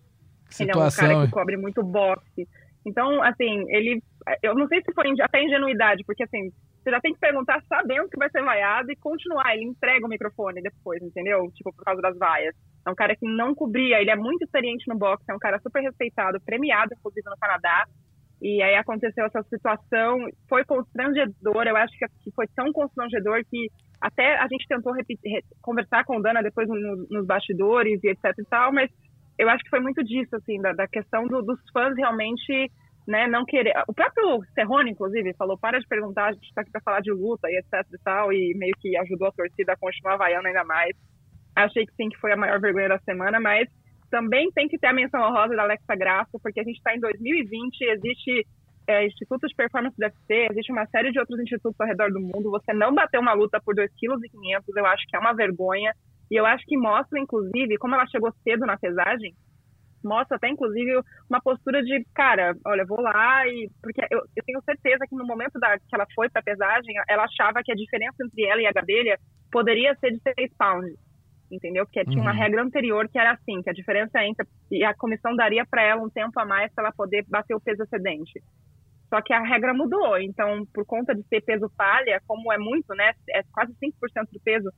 Ele é um cara Situação. que cobre muito boxe. Então, assim, ele. Eu não sei se foi até ingenuidade, porque assim, você já tem que perguntar sabendo que vai ser vaiado e continuar. Ele entrega o microfone depois, entendeu? Tipo, por causa das vaias. É um cara que não cobria, ele é muito experiente no boxe, é um cara super respeitado, premiado, inclusive, no Canadá. E aí aconteceu essa situação, foi constrangedor, eu acho que foi tão constrangedor que até a gente tentou repetir- re- conversar com o Dana depois no- nos bastidores e etc e tal, mas eu acho que foi muito disso, assim, da, da questão do- dos fãs realmente né, não querer. O próprio Serrone, inclusive, falou: para de perguntar, a gente está aqui para falar de luta e etc e tal, e meio que ajudou a torcida a continuar vaiando ainda mais. Achei que sim, que foi a maior vergonha da semana, mas também tem que ter a menção honrosa da Alexa Graça, porque a gente está em 2020, existe é, Instituto de Performance do UFC, existe uma série de outros institutos ao redor do mundo. Você não bateu uma luta por 2,5 kg, eu acho que é uma vergonha. E eu acho que mostra, inclusive, como ela chegou cedo na pesagem, mostra até, inclusive, uma postura de, cara, olha, vou lá e... Porque eu, eu tenho certeza que no momento da, que ela foi pra pesagem, ela achava que a diferença entre ela e a Gadelha poderia ser de 6 pounds, entendeu? Porque tinha uma Uhum. regra anterior que era assim, que a diferença entre... E a comissão daria para ela um tempo a mais para ela poder bater o peso excedente. Só que a regra mudou, então, por conta de ser peso palha, como é muito, né, é quase 5% do peso,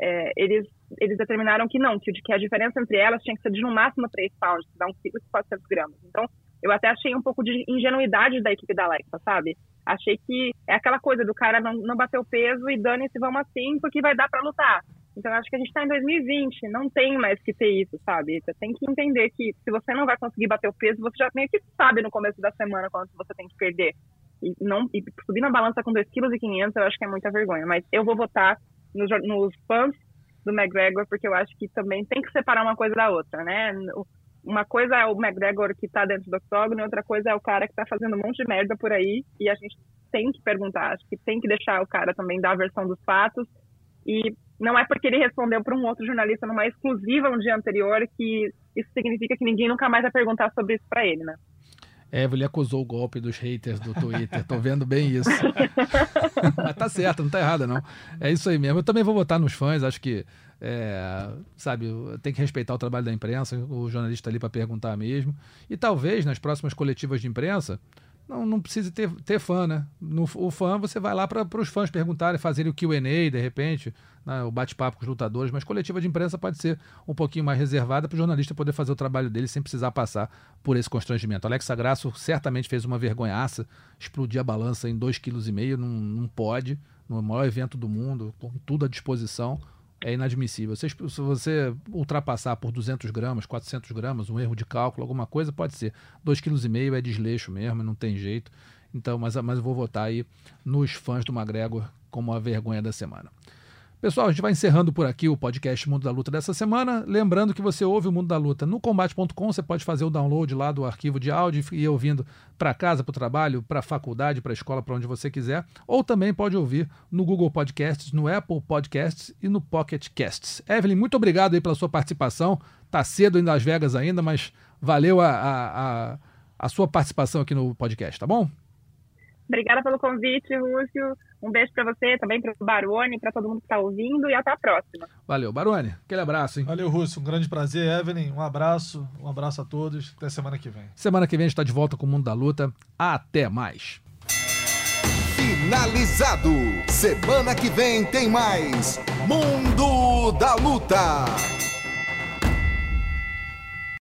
é, eles, eles determinaram que não, que, que a diferença entre elas tinha que ser de no máximo 3 pounds, que dá uns 5 400 gramas. Então, eu até achei um pouco de ingenuidade da equipe da Alexa, sabe? Achei que é aquela coisa do cara não, não bater o peso e dane-se, vamos assim, porque vai dar para lutar. Então, acho que a gente tá em 2020, não tem mais que ter isso, sabe? Você tem que entender que se você não vai conseguir bater o peso, você já meio que sabe no começo da semana quanto você tem que perder. E, não, e subir na balança com 2,5 kg, eu acho que é muita vergonha. Mas eu vou votar nos, nos fãs do McGregor, porque eu acho que também tem que separar uma coisa da outra, né? Uma coisa é o McGregor que tá dentro do octógono, outra coisa é o cara que tá fazendo um monte de merda por aí, e a gente tem que perguntar, acho que tem que deixar o cara também dar a versão dos fatos, e não é porque ele respondeu para um outro jornalista numa exclusiva um dia anterior que isso significa que ninguém nunca mais vai perguntar sobre isso para ele, né? Evelyn acusou o golpe dos haters do Twitter. Tô vendo bem isso. Mas tá certo, não tá errada, não. É isso aí mesmo. Eu também vou votar nos fãs, acho que, é, sabe, tem que respeitar o trabalho da imprensa, o jornalista tá ali para perguntar mesmo. E talvez nas próximas coletivas de imprensa, não, não precisa ter, ter fã, né? No, o fã, você vai lá para os fãs perguntarem, fazerem o QA, de repente, né? o bate-papo com os lutadores, mas coletiva de imprensa pode ser um pouquinho mais reservada para o jornalista poder fazer o trabalho dele sem precisar passar por esse constrangimento. Alex Graço certamente fez uma vergonhaça, explodir a balança em 2,5 kg, não, não pode, no maior evento do mundo, com tudo à disposição é inadmissível. Se, se você ultrapassar por 200 gramas, 400 gramas, um erro de cálculo, alguma coisa, pode ser. 2,5 kg é desleixo mesmo, não tem jeito. Então, mas, mas eu vou votar aí nos fãs do McGregor como a vergonha da semana. Pessoal, a gente vai encerrando por aqui o podcast Mundo da Luta dessa semana. Lembrando que você ouve o Mundo da Luta no combate.com, você pode fazer o download lá do arquivo de áudio e ir ouvindo para casa, para o trabalho, para a faculdade, para a escola, para onde você quiser. Ou também pode ouvir no Google Podcasts, no Apple Podcasts e no Pocket Casts. Evelyn, muito obrigado aí pela sua participação. Tá cedo em Las Vegas ainda, mas valeu a, a, a, a sua participação aqui no podcast, tá bom? Obrigada pelo convite, Rússio. Um beijo para você, também para o Barone, para todo mundo que está ouvindo e até a próxima. Valeu, Barone. Aquele abraço, hein? Valeu, Rússio. Um grande prazer, Evelyn. Um abraço. Um abraço a todos. Até semana que vem. Semana que vem a gente está de volta com o Mundo da Luta. Até mais. Finalizado. Semana que vem tem mais Mundo da Luta.